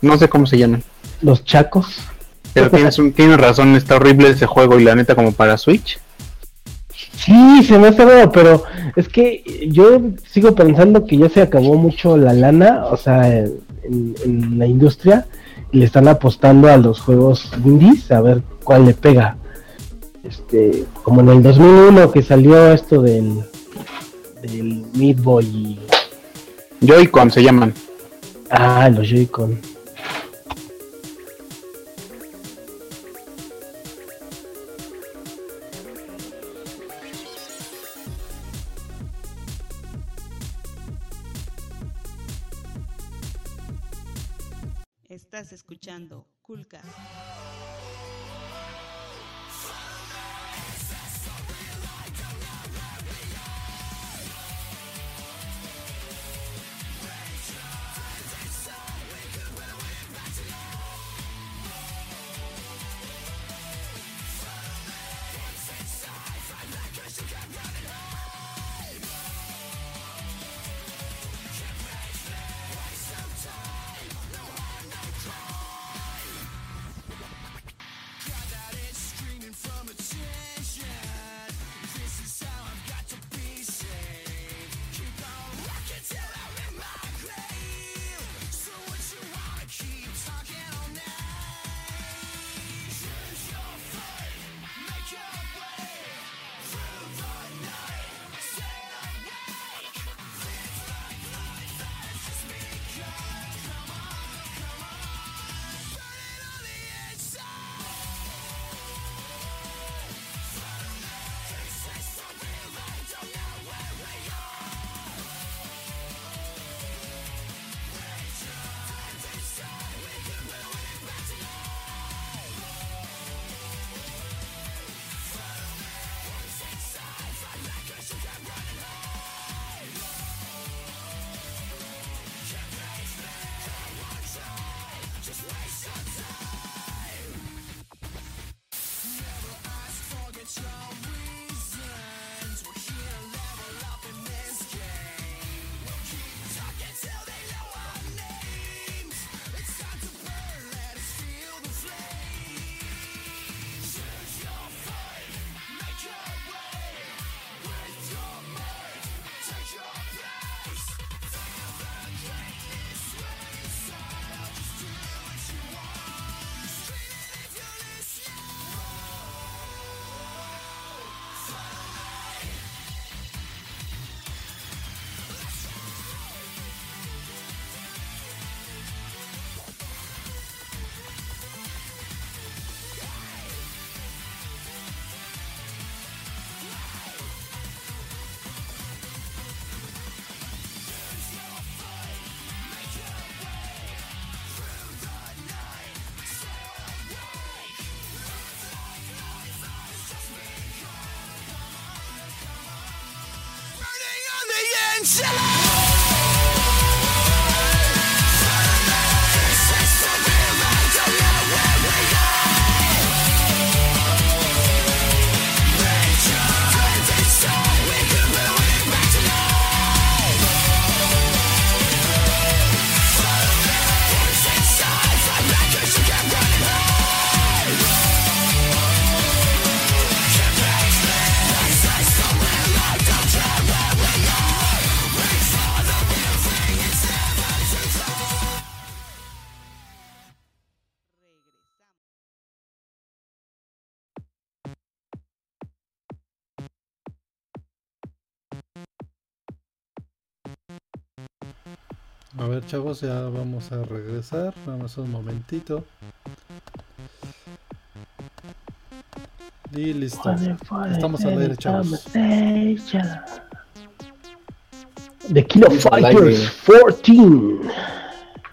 No sé cómo se llaman. los chacos. Pero tienes, un, tienes razón, está horrible ese juego y la neta como para Switch. Sí, se me hace raro, pero es que yo sigo pensando que ya se acabó mucho la lana, o sea, en, en la industria, y le están apostando a los juegos indies a ver cuál le pega. Este, como en el 2001 que salió esto del, del Meat Boy y... Joy-Con se llaman. Ah, los Joy-Con. Estás escuchando Kulka. A chavos, ya vamos a regresar. Vamos un momentito. Y listo. Estamos al aire, chavos. The King of Estamos al aire. Fighters 14.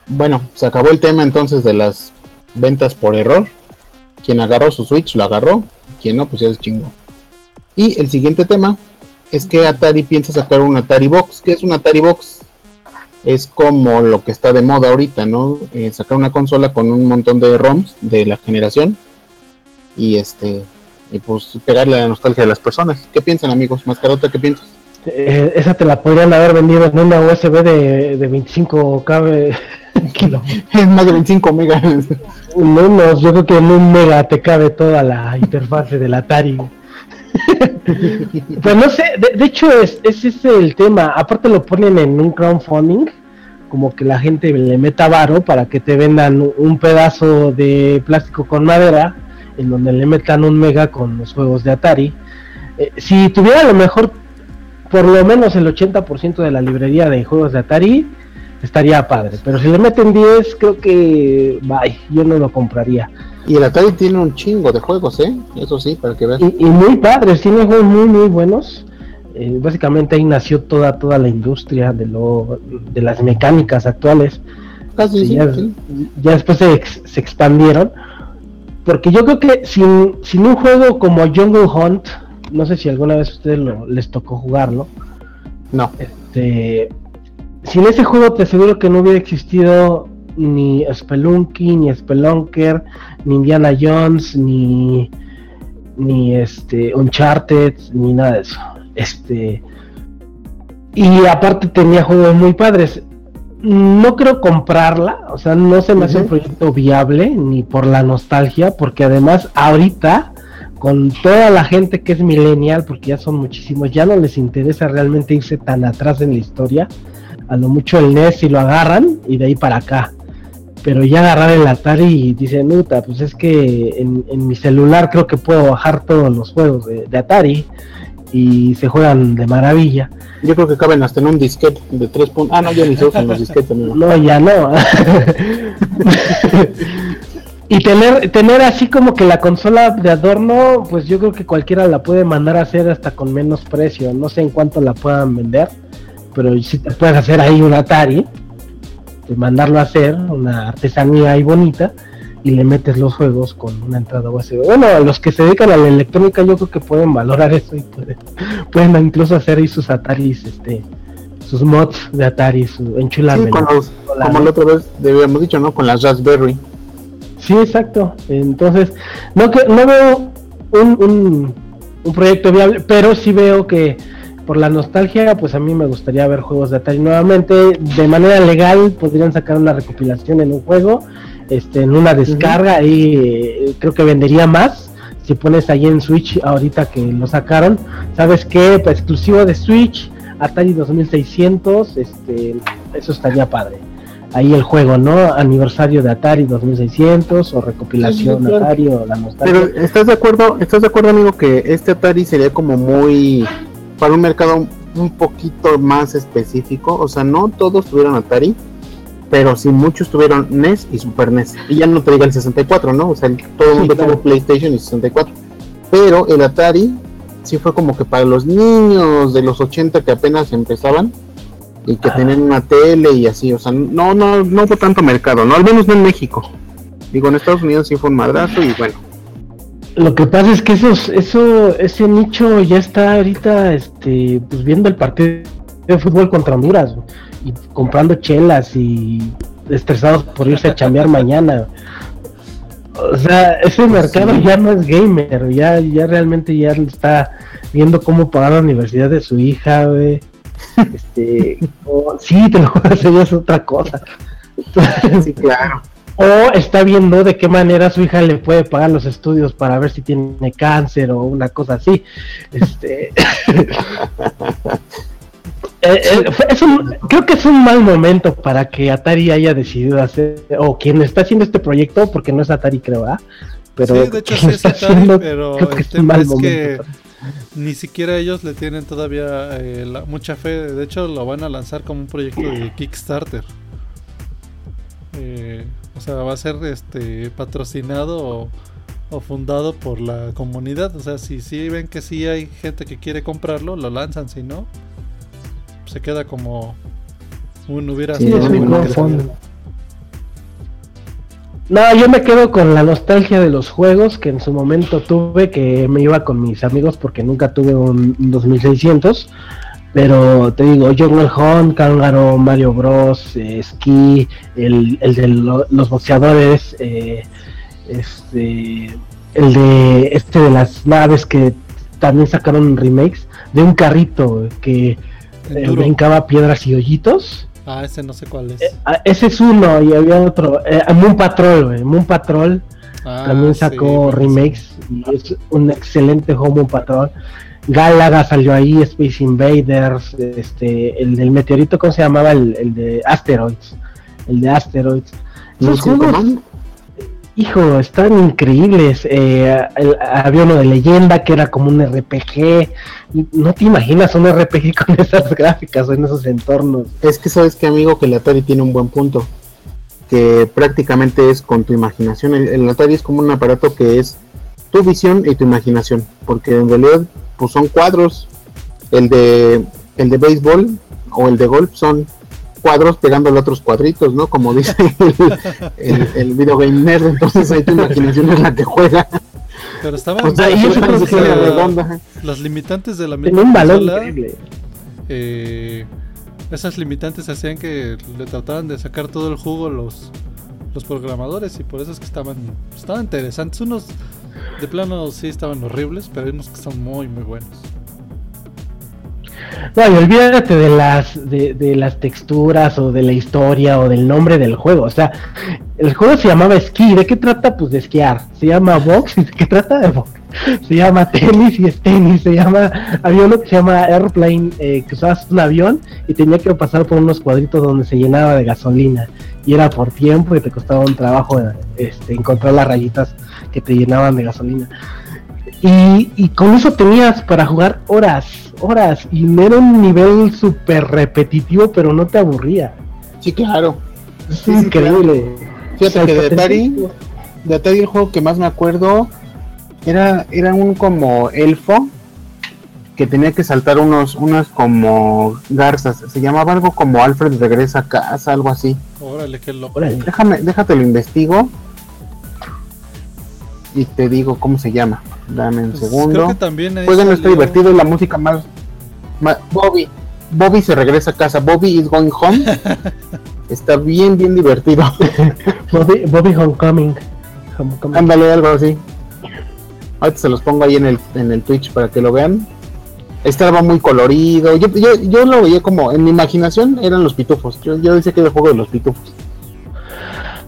Bueno, se acabó el tema entonces de las ventas por error. Quien agarró su Switch lo agarró, quien no, pues ya es chingo. Y el siguiente tema es que Atari piensa sacar un Atari Box. ¿Qué es un Atari Box? Es como lo que está de moda ahorita, ¿no? Eh, sacar una consola con un montón de ROMs de la generación y este y pues pegarle a la nostalgia de las personas. ¿Qué piensan, amigos? Mascarota, ¿qué piensas? Eh, esa te la podrían haber vendido en una USB de, de 25 cabe kilo. Es más de 25 megas. Menos, yo creo que en un mega te cabe toda la interfase del Atari. Pues no sé, de, hecho es, ese es el tema. Aparte lo ponen en un crowdfunding, como que la gente le meta varo para que te vendan un pedazo de plástico con madera, en donde le metan un mega con los juegos de Atari. Eh, si tuviera a lo mejor por lo menos el 80% de la librería de juegos de Atari, estaría padre. Pero si le meten 10, creo que, bye, yo no lo compraría. Y el Atari tiene un chingo de juegos, ¿eh? Eso sí, para que veas. Y, y muy padres, tiene juegos muy, muy buenos. Eh, básicamente ahí nació toda, toda la industria de, lo, de las mecánicas actuales. Casi, Sí, sí, ya, sí. ya después se, ex- se expandieron. Porque yo creo que sin, sin un juego como Jungle Hunt, no sé si alguna vez a ustedes lo- les tocó jugarlo, No. este, sin ese juego te aseguro que no hubiera existido ni Spelunky, ni Spelunker, ni Indiana Jones, ni, ni este Uncharted, ni nada de eso. Este, y aparte tenía juegos muy padres. No creo comprarla, o sea, no se me hace un proyecto viable, ni por la nostalgia, porque además ahorita, con toda la gente que es millennial, porque ya son muchísimos, ya no les interesa realmente irse tan atrás en la historia. A lo mucho el NES si lo agarran y de ahí para acá. Pero ya agarrar el Atari y dicen, puta, pues es que en, en mi celular creo que puedo bajar todos los juegos de, de Atari y se juegan de maravilla. Yo creo que caben hasta en un disquete de 3 puntos. Ah, no, ya ni se usan los disquetes, amigo. No, ya no. y tener, tener así como que la consola de adorno, pues yo creo que cualquiera la puede mandar a hacer hasta con menos precio. No sé en cuánto la puedan vender, pero si te puedes hacer ahí un Atari, mandarlo a hacer, una artesanía ahí bonita, y le metes los juegos con una entrada USB. Bueno, los que se dedican a la electrónica yo creo que pueden valorar eso y pueden, pueden incluso hacer ahí sus Ataris, este, sus mods de Atari, su Sí, enchularme. con los, como la otra vez habíamos dicho, ¿no? Con las Raspberry. Sí, exacto. Entonces, no, que, no veo un, un, un proyecto viable, pero sí veo que por la nostalgia, pues a mí me gustaría ver juegos de Atari nuevamente. De manera legal, podrían sacar una recopilación en un juego, este, en una descarga, y eh, creo que vendería más. Si pones ahí en Switch, ahorita que lo sacaron, ¿sabes qué? Pues exclusivo de Switch, Atari 2600, este, eso estaría padre ahí el juego, ¿no? Aniversario de Atari 2600 o recopilación Sí, sí, claro. Atari o la nostalgia. Pero ¿estás de acuerdo, estás de acuerdo, amigo, que este Atari sería como muy para un mercado un poquito más específico? O sea, no todos tuvieron Atari, pero sí muchos tuvieron NES y Super NES. Y ya no te diga el 64, ¿no? O sea, el- todo el Sí, mundo claro. tuvo PlayStation y 64. Pero el Atari sí fue como que para los niños de los 80 que apenas empezaban y que Ajá. tenían una tele y así, o sea, no no no hubo tanto mercado, no al menos no en México. Digo, en Estados Unidos sí fue un madrazo y bueno, Lo que pasa es que esos, eso, ese nicho ya está ahorita, este, pues viendo el partido de fútbol contra Honduras y comprando chelas y estresados por irse a chambear mañana. O sea, ese mercado ya no es gamer, ya, ya realmente ya está viendo cómo pagar la universidad de su hija, güey. Este, sí, te lo juro, ya es otra cosa. sí, claro. O está viendo de qué manera su hija le puede pagar los estudios para ver si tiene cáncer o una cosa así. Este. Eh, eh, es un- creo que es un mal momento para que Atari haya decidido hacer, o quien está haciendo este proyecto, porque no es Atari, creo, ¿verdad? Pero sí, de hecho sí es Atari, haciendo, pero creo que el es un tema mal es que ni siquiera ellos le tienen todavía eh, la- mucha fe. De hecho, lo van a lanzar como un proyecto de Kickstarter. O sea, va a ser este patrocinado o, o fundado por la comunidad. O sea, si sí ven que sí hay gente que quiere comprarlo, lo lanzan. Si no, se queda como un hubiera Sí, sido no, un yo me quedo con la nostalgia de los juegos que en su momento tuve, que me iba con mis amigos porque nunca tuve un, un 2600. Pero te digo, Jungle Hunt, Cángaro, Mario Bros, eh, Ski, el, el de lo- los boxeadores, eh, este, el de este de las naves que también sacaron remakes, de un carrito que eh, brincaba piedras y hoyitos. Ah, ese no sé cuál es. Eh, ah, ese es uno y había otro. Eh, Moon Patrol. Moon Patrol. Ah, también sacó remakes y es un excelente Home Patrol. Galaga salió ahí, Space Invaders, este, el del meteorito, ¿cómo se llamaba? El, el de Asteroids. El de Asteroids. Esos Missile juegos, hijo, están increíbles. Eh, el- había uno de leyenda que era como un RPG. No te imaginas un RPG con esas gráficas o en esos entornos. Es que sabes que amigo que el Atari tiene un buen punto. Que prácticamente es con tu imaginación. El, el Atari es como un aparato que es tu visión y tu imaginación. Porque en realidad pues son cuadros. El de el de béisbol o el de golf son cuadros pegándole otros cuadritos, ¿no? Como dice el, el, el video game nerd. Entonces ahí tu imaginación es la que juega. Pero estaban O sea, escala redonda. las limitantes de la misma un increíble. eh, esas limitantes hacían que le trataran de sacar todo el jugo los los programadores y por eso es que estaban estaban interesantes unos de plano sí estaban horribles pero unos que son muy muy buenos No, y olvídate de las de, de las texturas o de la historia o del nombre del juego. O sea, el juego se llamaba esquí. ¿De qué trata? Pues de esquiar. Se llama box. ¿y ¿De qué trata? De box. Se llama tenis y es tenis. Se llama. Había uno que se llama airplane, eh, que usabas un avión y tenía que pasar por unos cuadritos donde se llenaba de gasolina. Y era por tiempo y te costaba un trabajo este, encontrar las rayitas que te llenaban de gasolina. Y, y con eso tenías para jugar horas, horas. Y no era un nivel súper repetitivo, pero no te aburría. Sí, claro. Es Sí, sí, increíble. Fíjate O sea, que de Atari, potencial- de Atari el juego que más me acuerdo era, era un como elfo que tenía que saltar unos, unas como garzas. Se llamaba algo como Alfred regresa a casa, algo así. órale qué loco Órale. Déjame, déjate lo investigo y te digo cómo se llama. Dame un Pues, creo segundo. que también ahí salió- divertido y la música más, más- Bobby. Bobby se regresa a casa. Bobby is going home. está bien, bien divertido. Bobby, Bobby Homecoming. Homecoming. Ándale, algo así. Ahorita se los pongo ahí en el, en el Twitch para que lo vean. Estaba muy colorido. Yo, yo, yo lo veía como, en mi imaginación eran los pitufos. Yo, yo decía que era el juego de los pitufos.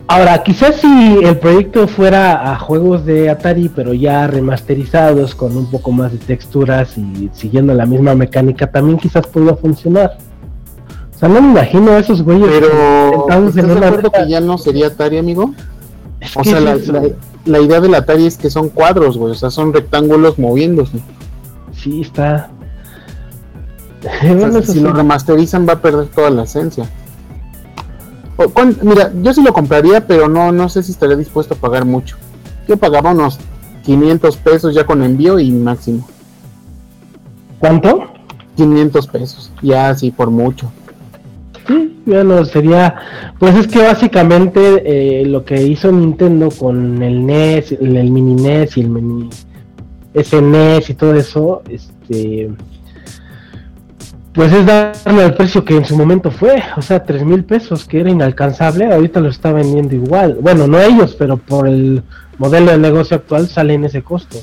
Ahora, quizás si el proyecto fuera a juegos de Atari, pero ya remasterizados con un poco más de texturas y siguiendo la misma mecánica, también quizás podría funcionar. O sea, no me imagino a esos güeyes Pero, en ¿estás de una acuerdo mesa. que ya no sería Atari, amigo? Es O sea, la, la- la idea del Atari es que son cuadros, güey. O sea, son rectángulos moviéndose. Sí, está. O sea, si sí. lo remasterizan va a perder toda la esencia. O, mira, yo sí lo compraría, pero no, no sé si estaría dispuesto a pagar mucho. Yo pagaba unos 500 pesos ya con envío y máximo. ¿Cuánto? 500 pesos, ya así por mucho. Sí, bueno, sería. Pues es que básicamente eh, lo que hizo Nintendo con el NES, el, el mini NES y el mini SNES y todo eso, este. Pues es darle el precio que en su momento fue, o sea, tres mil pesos, que era inalcanzable, ahorita lo está vendiendo igual. Bueno, no ellos, pero por el modelo de negocio actual sale en ese costo.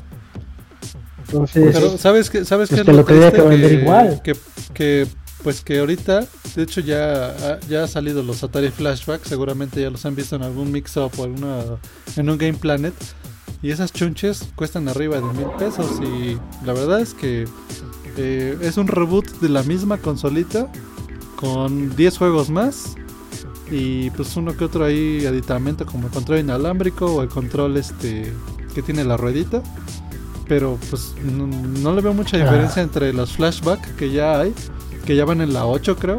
Entonces, Pero sabes que sabes pues qué te lo triste? que vender igual. que, que pues que ahorita de hecho ya ha- ya ha salido los Atari Flashback seguramente ya los han visto en algún mix up o alguna en un Game Planet y esas chunches cuestan arriba de mil pesos y la verdad es que eh, es un reboot de la misma consolita con 10 juegos más y pues uno que otro ahí aditamento como el control inalámbrico o el control este que tiene la ruedita pero pues no, no le veo mucha diferencia entre los flashback que ya hay, que ya van en la 8 creo,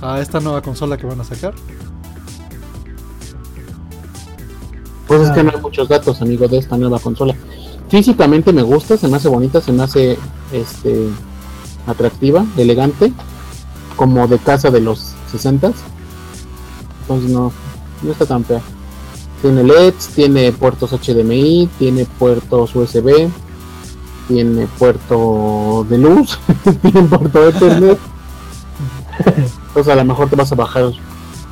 a esta nueva consola que van a sacar. Pues es Ah. que no hay muchos datos, amigo, de esta nueva consola. Físicamente me gusta, se me hace bonita, se me hace este atractiva, elegante, como de casa de los 60 Entonces no, no está tan fea. Tiene LEDs, tiene puertos HDMI, tiene puertos USB, tiene puerto de luz, tiene puerto Ethernet. Entonces a lo mejor te vas a bajar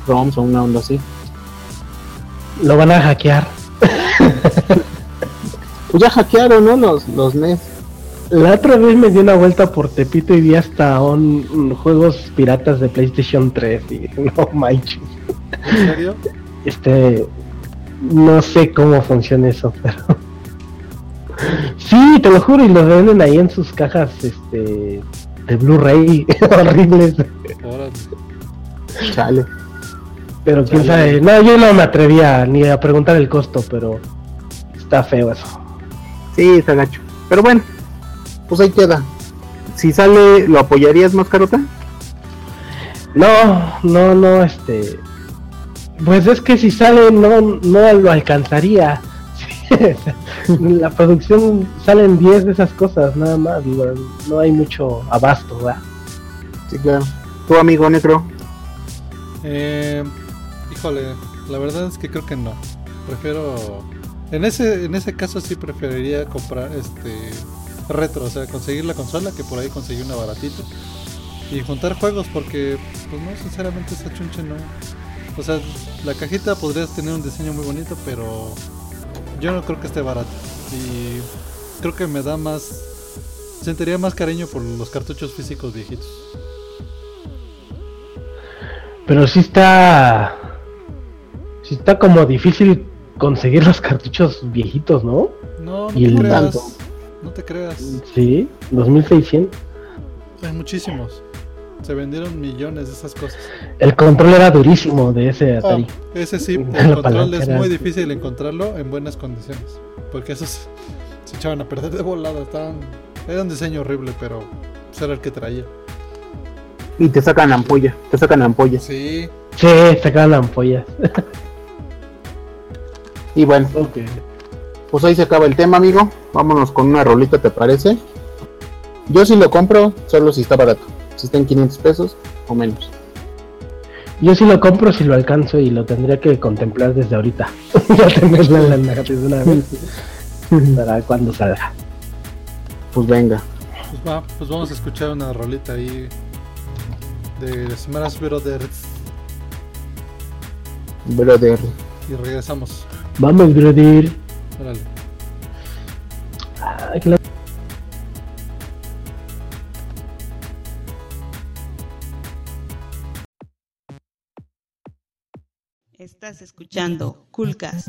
ROMs o una onda así. lo van a hackear. Pues ya hackearon, ¿no? Los, los NES. La otra vez me di una vuelta por Tepito y vi hasta un, un juegos piratas de PlayStation 3 y no manches. ¿En serio? Este no sé cómo funciona eso, pero. sí, te lo juro, y lo venden ahí en sus cajas este, de Blu-ray horribles. Chale. Pero quién Chale. sabe. No, yo no me atrevía ni a preguntar el costo, pero está feo eso. Sí, está gacho. Pero bueno, pues ahí queda. Si sale, ¿lo apoyarías más carota? No, no, no, este. Pues es que si sale, no, no lo alcanzaría. La producción salen 10 de esas cosas, nada más. No, no hay mucho abasto, ¿verdad? Sí, claro. Tu amigo negro. Eh, híjole, la verdad es que creo que no. Prefiero. En ese, en ese caso sí preferiría comprar este retro, o sea, conseguir la consola que por ahí conseguí una baratita. Y juntar juegos porque, pues no, sinceramente esa chunche no. O sea, la cajita podría tener un diseño muy bonito, pero yo no creo que esté barato. Y creo que me da más... Sentiría más cariño por los cartuchos físicos viejitos. Pero sí está. Sí está como difícil conseguir los cartuchos viejitos, ¿no? No, no Y te el creas. tanto. No te creas. Sí, 2600. Hay muchísimos. Se vendieron millones de esas cosas. El control era durísimo de ese Ah, Atari. ese sí, La el control es muy difícil encontrarlo en buenas condiciones. Porque esos se echaban a perder de volada. Estaban, era un diseño horrible, pero pues era el que traía. Y te sacan ampolla. Te sacan ampollas. Sí, Sí, sacaban ampollas. Y bueno, pues ahí se acaba el tema, amigo. Vámonos con una rolita, ¿te parece? Yo sí lo compro, solo si está barato. Si está en 500 pesos o menos. Yo sí lo compro si lo alcanzo y lo tendría que contemplar desde ahorita. ya tenerlo en la de una vez. Para cuando salga. Pues venga. pues va, pues vamos a escuchar una rolita ahí de Smash Brothers Brother. y regresamos. Vamos, brother. Órale. Ay, que la- Estás escuchando Coolcast.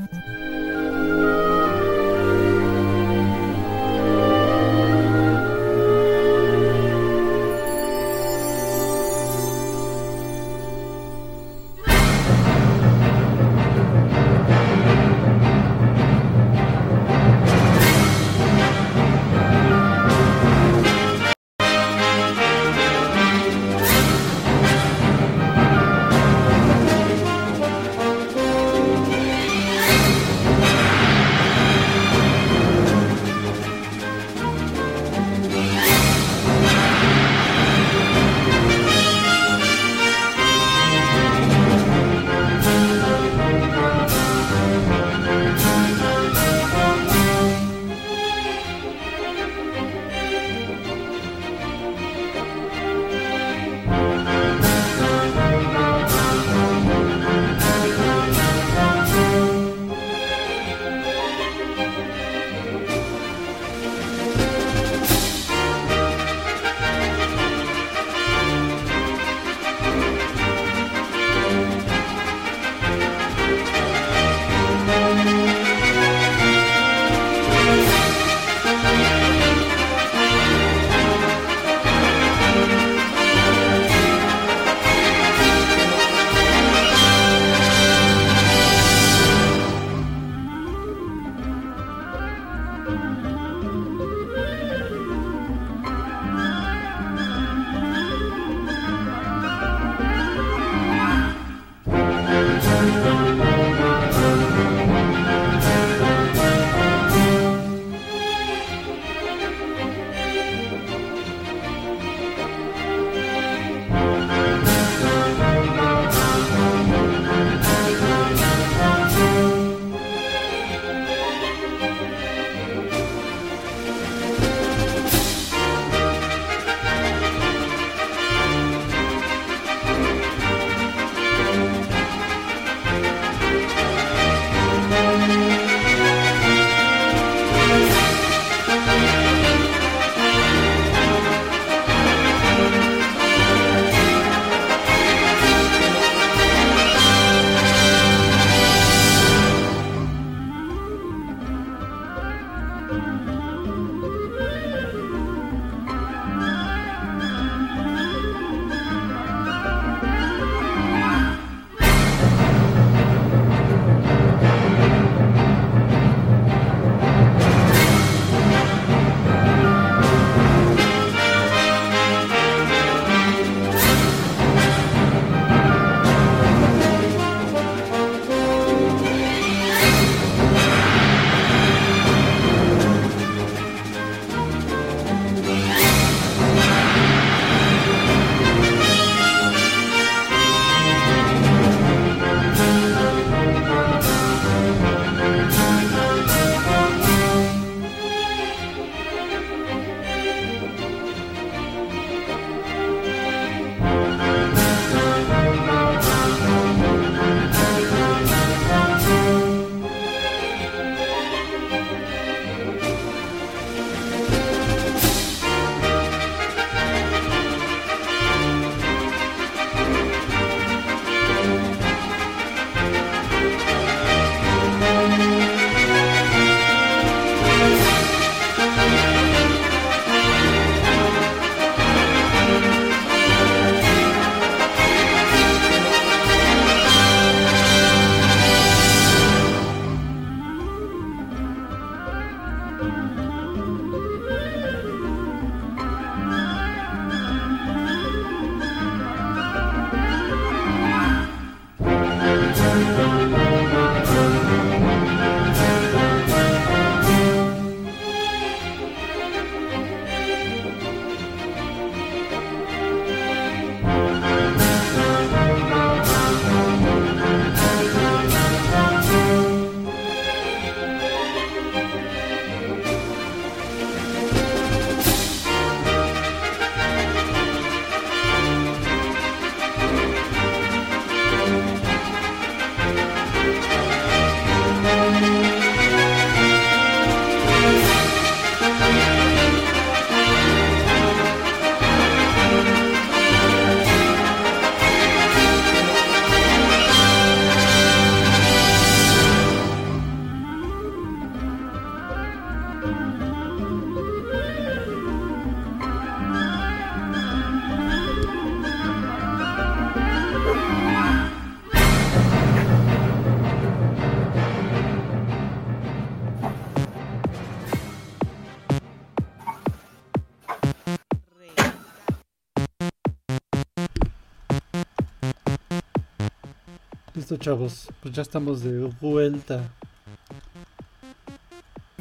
Chavos. Pues ya estamos de vuelta.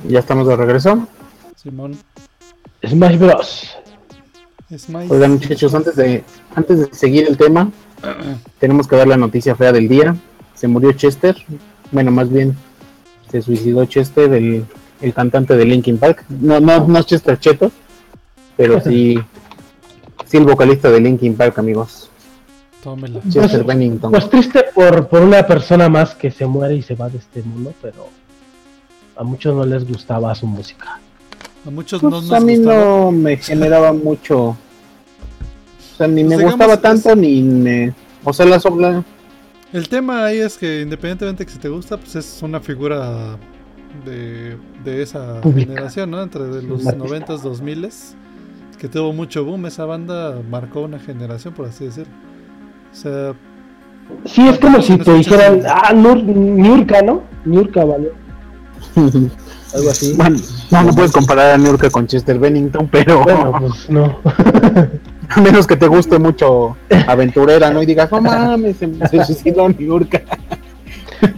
Ya estamos de regreso. Simón. Smash Bros. Smile. Oigan, muchachos, antes de, antes de seguir el tema, tenemos que dar la noticia fea del día. Se murió Chester. Bueno, más bien, se suicidó Chester, el, el cantante de Linkin Park. No, no, no es Chester Cheto, pero sí, sí el vocalista de Linkin Park, amigos. Tómela. Chester Bennington. Pues triste por, por una persona más que se muere y se va de este mundo, pero a muchos no les gustaba su música. A muchos no Pues nos a mí gustaba. no me generaba mucho. O sea, ni me Pues gustaba es- tanto, ni me. O sea, la sobla. El tema ahí es que independientemente que si te gusta, pues es una figura de, de esa Pública. generación, ¿no? Entre de los Artista. 90s, 2000 que tuvo mucho boom. Esa banda marcó una generación, por así decirlo. O sea, Sí, es como si te dijeran, ah, Nur, Niurka, ¿no? Niurka, ¿vale? Algo así. Bueno, no, no puedes comparar a Nurka con Chester Bennington, pero Bueno, pues no. a menos que te guste mucho aventurera, ¿no? Y digas, no mames, se, se suicidó Nurka.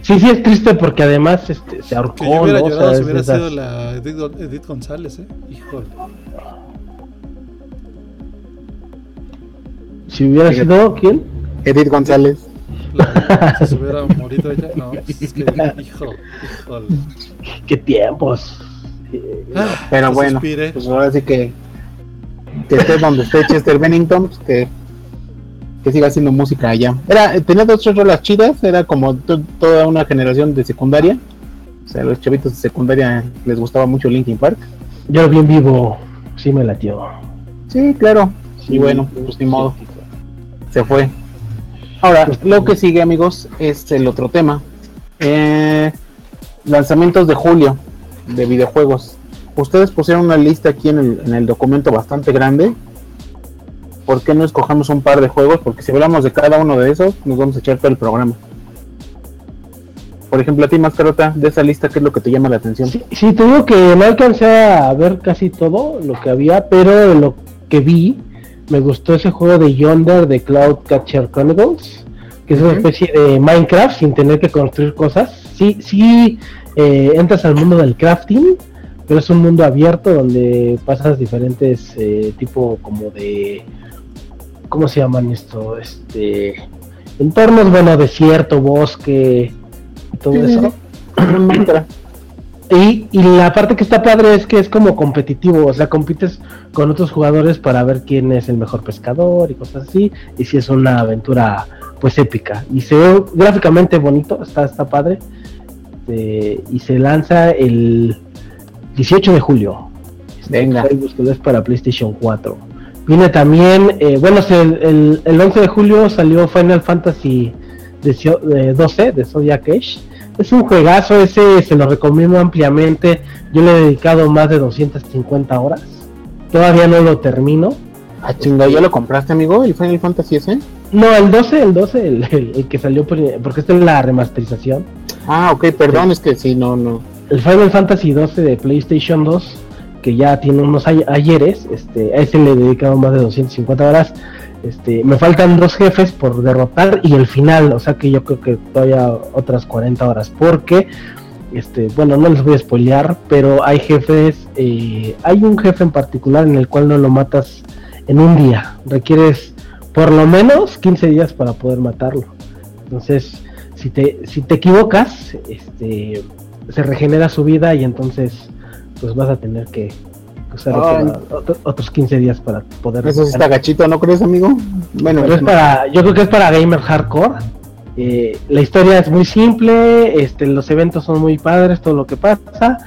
Sí, sí es triste porque además este, se ahorcó, que yo hubiera ¿no? O llorado sea, si hubiera esas- sido la Edith, Edith González, ¿eh? Híjole. Si hubiera Fíjate. sido, ¿quién? Edith González. La- si se hubiera morido ella, no, pues es que, hijo, híjole. ¿Qué tiempos? Ah, Pero que bueno, suspire. pues ahora sí que que esté donde esté Chester Bennington, pues que, que siga haciendo música allá. Era, tenía dos tres rolas chidas, era como to- toda una generación de secundaria. O sea, los chavitos de secundaria les gustaba mucho Linkin Park. Yo lo vi en vivo, sí me latió. Sí, claro. Y bueno, pues ni modo. Se fue. Ahora, lo que sigue, amigos, es el otro tema. Eh, lanzamientos de julio de videojuegos. Ustedes pusieron una lista aquí en el, en el documento bastante grande. ¿Por qué no escojamos un par de juegos? Porque si hablamos de cada uno de esos, nos vamos a echar todo el programa. Por ejemplo, a ti, Mascarota, de esa lista, ¿qué es lo que te llama la atención? Sí, sí, te digo que no alcancé a ver casi todo lo que había, pero lo que vi, me gustó ese juego de Yonder de Cloud Catcher Chronicles, que es una especie de Minecraft sin tener que construir cosas. Sí, sí, eh, entras al mundo del crafting, pero es un mundo abierto donde pasas diferentes eh, tipo como de ¿cómo se llaman esto? Este entornos, bueno, desierto, bosque, todo Sí, eso. Y, y la parte que está padre es que es como competitivo, o sea, compites con otros jugadores para ver quién es el mejor pescador y cosas así, y si es una aventura pues épica. Y se ve gráficamente bonito, está, está padre. Eh, y se lanza el 18 de julio. Venga. Ahí búsquelo, es para PlayStation 4. Viene también, eh, bueno, se- el, el 11 de julio salió Final Fantasy de, Cio- de 12 de Zodiac Age. Es un juegazo, ese se lo recomiendo ampliamente. Yo le he dedicado más de 250 horas. Todavía no lo termino. Ah, chinga, ¿ya lo compraste, amigo? ¿El Final Fantasy ese? No, el 12, el 12, el, el- el que salió, por- porque esta es la remasterización. Ah, ok, perdón, es que sí, no, no. el Final Fantasy 12 de PlayStation 2, que ya tiene unos ay- ayeres, este, a ese le he dedicado más de 250 horas. Este, me faltan dos jefes por derrotar y el final, o sea que yo creo que todavía otras 40 horas, porque, este, bueno, no les voy a spoilear, pero hay jefes, eh, hay un jefe en particular en el cual no lo matas en un día, requieres por lo menos 15 días para poder matarlo. Entonces, si te, si te equivocas, este, se regenera su vida y entonces pues vas a tener que usar otro- otros 15 días para poder Eso sí está gachito, ¿no crees, amigo? Bueno, pero es para yo creo que es para gamer hardcore Eh, la historia es muy simple este los eventos son muy padres todo lo que pasa.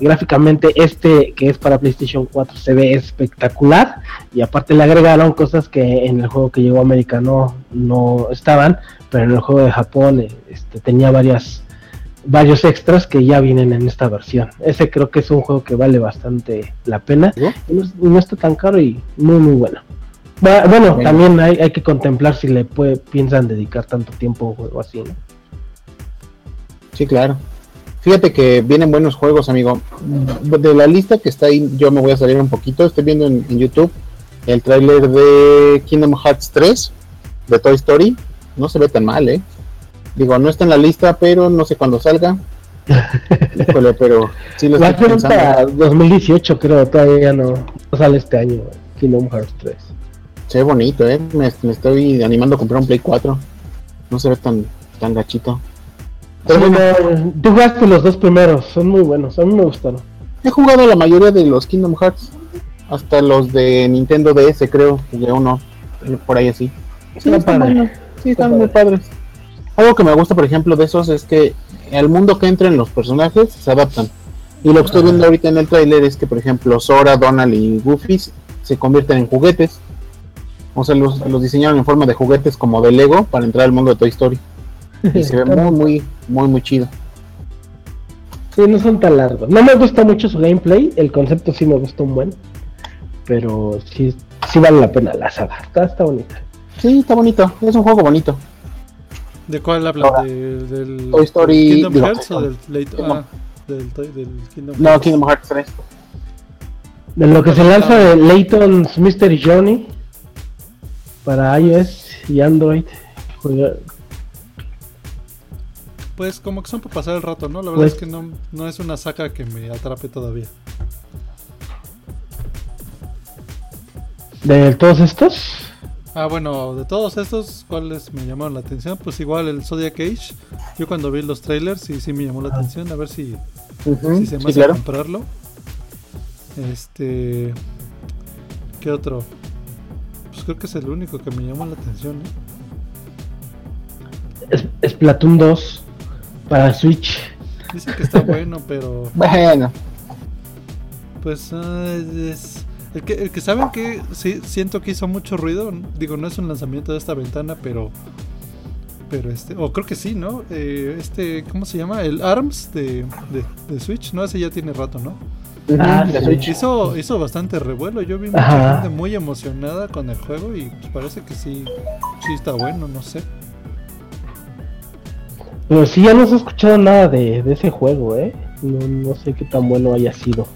Gráficamente este que es para PlayStation 4 se ve espectacular y aparte le agregaron cosas que en el juego que llegó a América no no estaban pero en el juego de Japón este, tenía varias varios extras que ya vienen en esta versión. Ese creo que es un juego que vale bastante la pena y no, no está tan caro y muy muy bueno. Bu- Bueno, Bueno. también hay, hay que contemplar si le puede, piensan dedicar tanto tiempo a un juego así, ¿no? Sí, claro. Fíjate que vienen buenos juegos, amigo. De la lista que está ahí, yo me voy a salir un poquito. Estoy viendo en, en YouTube el tráiler de Kingdom Hearts 3 de Toy Story. No se ve tan mal, ¿eh? Digo, no está en la lista, pero no sé cuándo salga. Híjole, pero sí lo Va a ser pensando. para 2018, creo, todavía no, no sale este año, Kingdom Hearts 3. Se ve bonito, eh. Me, me estoy animando a comprar un Play 4. No se ve tan, tan gachito. Pero bueno, no, tú jugaste los dos primeros, son muy buenos, a mí me gustaron. he jugado la mayoría de los Kingdom Hearts. Hasta los de Nintendo DS, creo. Jugué uno eh, por ahí así. Sí, Está están padre. buenos. Sí, están Está muy padres. Algo que me gusta, por ejemplo, de esos es que al mundo que entran los personajes se adaptan. Y lo que estoy viendo ahorita en el tráiler es que, por ejemplo, Sora, Donald y Goofy se convierten en juguetes. O sea, los, los diseñaron en forma de juguetes como de Lego para entrar al mundo de Toy Story. Y se ve muy, muy, muy, muy chido. Sí, no son tan largos. No me gusta mucho su gameplay, el concepto sí me gusta un buen, pero sí, sí vale la pena la saga, está, está bonita. Sí, está bonito. Es un juego bonito. ¿De cuál ¿De- ¿Del Toy Story- Kingdom digo, Hearts o del. Ah, del, Kingdom No, Hearts. Kingdom Hearts 3. De lo que se lanza de Layton's Mystery Journey para iOS y Android, Pues como que son para pasar el rato, ¿no? La verdad Pues- es que no, no es una saga que me atrape todavía. de todos estos, Ah, bueno, de todos estos, ¿cuáles me llamaron la atención? Pues igual el Zodiac Age. Yo cuando vi los trailers sí, sí me llamó la atención. A ver si, si se me Sí, hace claro. comprarlo. Este... ¿Qué otro? Creo que es el único que me llamó la atención, ¿eh? es, Splatoon 2 para Switch. Dicen que está bueno, pero Bueno, pues ah, es... El que, el que saben que sí siento que hizo mucho ruido, digo, no es un lanzamiento de esta ventana, pero pero este, o creo que sí, ¿no? Eh, este, ¿cómo se llama? El ARMS de, de, de Switch, ¿no? Ese ya tiene rato, ¿no? Ah, sí. Hizo, hizo bastante revuelo, yo vi mucha Ajá. gente muy emocionada con el juego y pues parece que sí, sí está bueno, no sé. Pero sí, ya no se ha escuchado nada de, de ese juego, ¿eh? No, no sé qué tan bueno haya sido.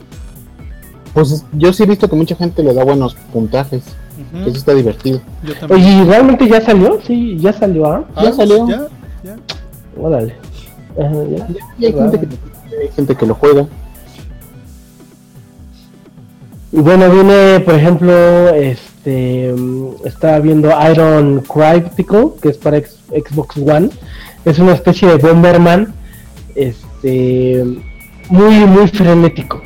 Pues yo sí he visto que mucha gente le da buenos puntajes. Sí está divertido. Oye, ¿y ¿realmente ya salió? Sí, ya salió, ¿ah? ya ARMS, salió. Ya, ya. Órale. Ajá, ya. Y hay, gente que, hay gente que lo juega. Y bueno, viene, por ejemplo, este, mm, estaba viendo Iron Cryptical, que es para Xbox One. Es una especie de Bomberman, este, muy, muy frenético.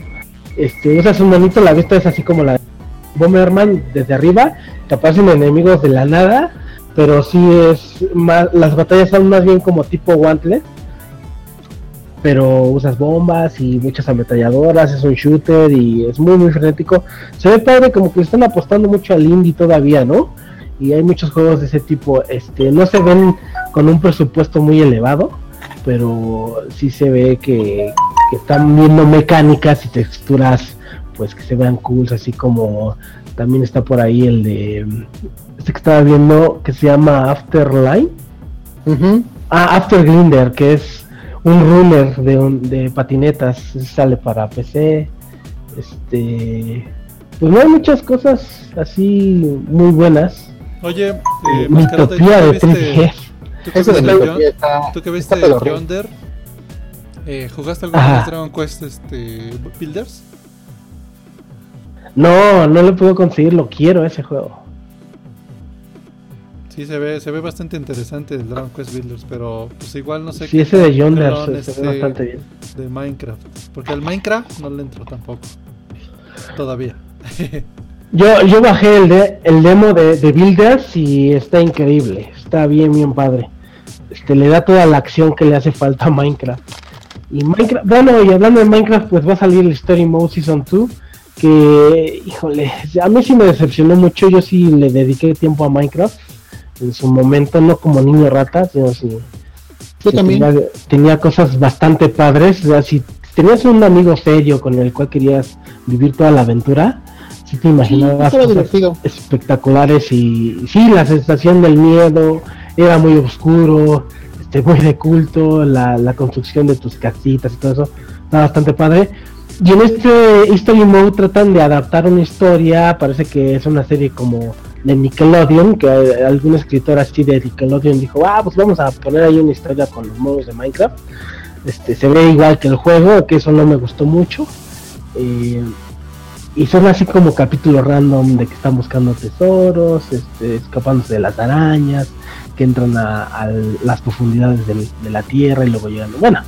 Este, usas un monito, la vista es así como la Bomberman desde arriba, te aparecen enemigos de la nada, pero sí es más, las batallas son más bien como tipo Wantless pero usas bombas y muchas ametralladoras, es un shooter y es muy muy frenético. Se ve padre como que están apostando mucho al indie todavía, ¿no? Y hay muchos juegos de ese tipo, este, no se ven con un presupuesto muy elevado, pero sí se ve que, que están viendo mecánicas y texturas pues que se vean cool, así como también está por ahí el de este que estaba viendo que se llama Afterline. Ah, After Grinder, que es un runner de, un- de patinetas, sale para PC. Este, pues no hay muchas cosas así muy buenas. Oye, eh, ¿tú Mitopía de viste- 3G. tú que viste está, ¿Tú que está viste pedorrín. Yonder? Eh, ¿Jugaste alguna vez Dragon Quest este, Builders? No, no lo puedo conseguir, lo quiero ese juego. Sí, se ve, se ve bastante interesante el Dragon Quest Builders, pero pues igual no sé Sí, ese de Yonder se, se ve bastante bien. de Minecraft. Porque al Minecraft no le entro tampoco. Todavía. Yo, yo bajé el, de, el demo de, de Builders y está increíble, está bien, bien padre. Este, le da toda la acción que le hace falta a Minecraft. Y Minecraft, bueno, y hablando de Minecraft, pues va a salir el Story Mode Season 2, que, híjole, a mí sí me decepcionó mucho, yo sí le dediqué tiempo a Minecraft en su momento, no como niño rata, sino sí, Yo sí también. Tenía, tenía cosas bastante padres, o sea, si tenías un amigo serio con el cual querías vivir toda la aventura, si te Sí, imaginabas cosas espectaculares y sí, la sensación del miedo era muy oscuro, este, muy de culto, la, la construcción de tus casitas y todo eso, está bastante padre. Y en este History Mode tratan de adaptar una historia, parece que es una serie como de Nickelodeon, que algún escritor así de Nickelodeon dijo, ah, pues vamos a poner ahí una historia con los modos de Minecraft. Este, se ve igual que el juego, que eso no me gustó mucho. Eh, y son así como capítulos random de que están buscando tesoros, este, escapándose de las arañas, que entran a, a las profundidades del- de la tierra y luego llegan. Bueno,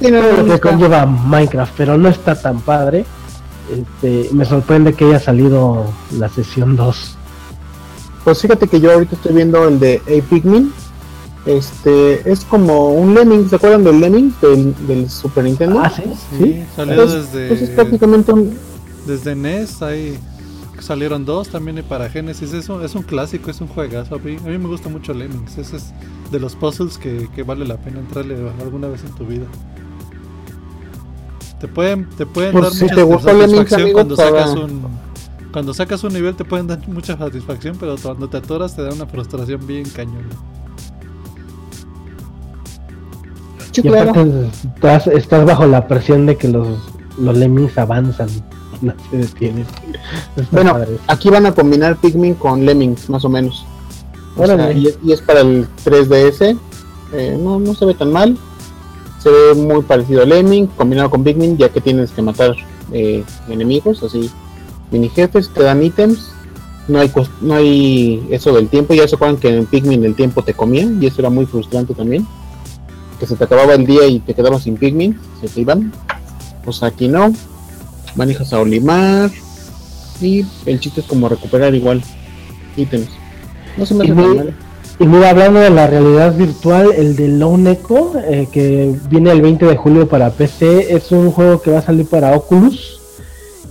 Sí, no, lo que conlleva Minecraft, pero no está tan padre. Este, me sorprende que haya salido la sesión 2. Pues fíjate que yo ahorita estoy viendo el de A Pikmin. Este es como un Lemming, ¿se acuerdan del Lemming del, del Super Nintendo? Ah, sí, Sí, sí. salió Pues, desde, pues es prácticamente un, desde NES, ahí salieron dos también y para Genesis. Es un, es un clásico, es un juegazo. A mí, a mí me gusta mucho Lemmings. Ese es de los puzzles que, que vale la pena entrarle alguna vez en tu vida. Te pueden, te pueden Pues dar si mucha te gustó Lemmings, satisfacción amigo, cuando para- sacas un cuando sacas un nivel te pueden dar mucha satisfacción, pero cuando te atoras te da una frustración bien cañona. sí, Y claro. aparte estás, estás bajo la presión de que los, los lemmings avanzan, no se detienen. Está Bueno, padre. aquí van a combinar Pikmin con Lemmings, más o menos. O sea, y es para el 3DS. eh, no, no se ve tan mal. Se ve muy parecido a Lemming, combinado con Pikmin, ya que tienes que matar eh, enemigos, así mini jefes, te dan ítems. No hay, no hay eso del tiempo. Ya se acuerdan que en Pikmin el tiempo te comía y eso era muy frustrante también. Que se te acababa el día y te quedabas sin Pikmin, se te iban. Pues aquí no. Manejas a Olimar. Y el chiste es como recuperar igual ítems. No se me hace muy- mal. Y mira, hablando de la realidad virtual, el de Lone Echo, eh, que viene el 20 de julio para PC, es un juego que va a salir para Oculus.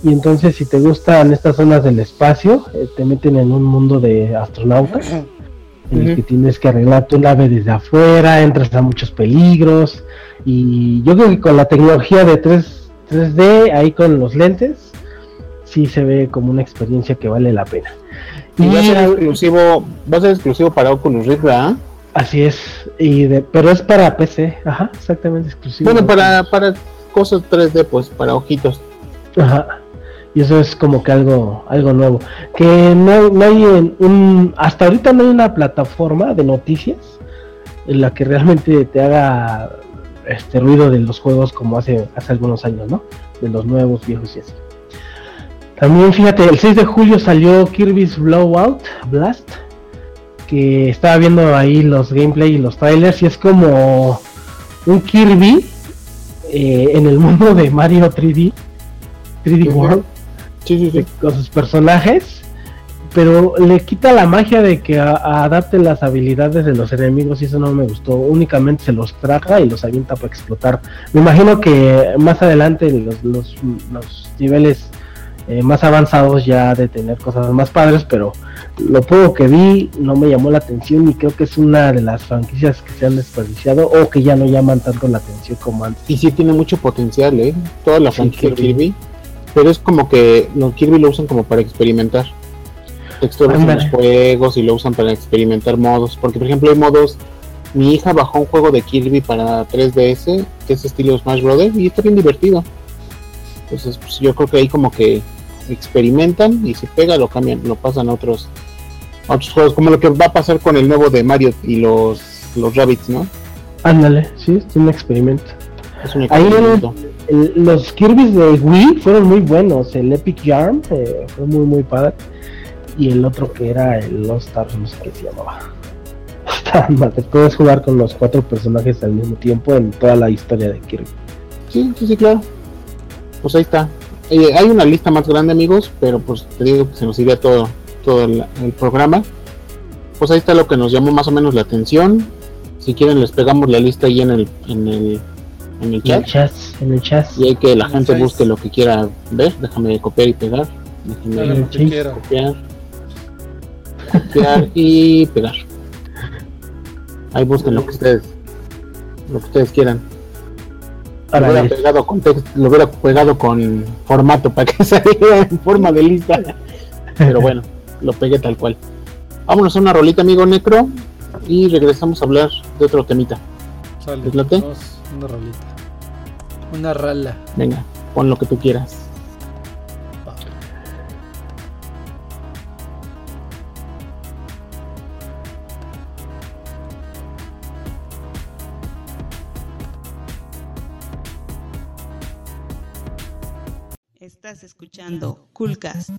Y entonces, si te gustan estas zonas del espacio, eh, te meten en un mundo de astronautas, en el que tienes que arreglar tu nave desde afuera, entras a muchos peligros. Y yo creo que con la tecnología de 3, 3D, ahí con los lentes, sí se ve como una experiencia que vale la pena. Y va a ser exclusivo, va a ser exclusivo para Oculus Rift, ¿verdad? Así es, y de, pero es para PC, ajá, exactamente exclusivo. Bueno, para, para cosas 3D, pues para ojitos. Ajá. Y eso es como que algo, algo nuevo. Que no, no hay en un, hasta ahorita no hay una plataforma de noticias en la que realmente te haga este ruido de los juegos como hace, hace algunos años, ¿no? De los nuevos, viejos y así. También fíjate, el 6 de julio salió Kirby's Blowout Blast, que estaba viendo ahí los gameplay y los trailers y es como un Kirby eh, en el mundo de Mario 3D, 3D Ujú. World, Sí, sí, sí. con sus personajes, pero le quita la magia de que a- a adapte las habilidades de los enemigos y eso no me gustó. Únicamente se los traga y los avienta para explotar. Me imagino que más adelante los, los, los niveles eh, más avanzados ya de tener cosas más padres, pero lo poco que vi no me llamó la atención y creo que es una de las franquicias que se han desperdiciado o que ya no llaman tanto la atención como antes. Y sí tiene mucho potencial, ¿eh? Toda la Sí, franquicia Kirby. Kirby. Pero es como que los Kirby lo usan como para experimentar. Texturas en los juegos y lo usan para experimentar modos. Porque, por ejemplo, hay modos. Mi hija bajó un juego de Kirby para 3DS, que es estilo Smash Brothers, y está bien divertido. Entonces, pues, yo creo que ahí como que experimentan y si pega lo cambian, lo pasan a otros, a otros juegos, como lo que va a pasar con el nuevo de Mario y los, los Rabbits, ¿no? Ándale, sí, es un experimento. Es un Ahí experimento. Los Kirby's de Wii fueron muy buenos. El Epic Yarn eh, fue muy, muy padre. Y el otro que era el Lost Stars, no sé qué se llamaba. Madre, Puedes jugar con los cuatro personajes al mismo tiempo en toda la historia de Kirby. Sí, sí, sí, claro. Pues ahí está. Eh, hay una lista más grande, amigos, pero pues te digo que se nos iría todo, todo el, el programa. Pues ahí está lo que nos llamó más o menos la atención. Si quieren les pegamos la lista ahí en el, en el, en el En el chat. en el chat. Y hay que la gente Face. busque lo que quiera ver. Déjame copiar y pegar. Déjame Dale lo que sí. quiera. copiar. Copiar y pegar. Ahí busquen lo que ustedes, lo que ustedes quieran. Lo hubiera, pegado con text- lo hubiera pegado con formato para que saliera en forma de lista. Pero bueno, lo pegué tal cual. Vámonos a una rolita, amigo Necro. Y regresamos a hablar de otro temita. Una rolita. Una rala. Venga, pon lo que tú quieras. Estás escuchando Coolcast.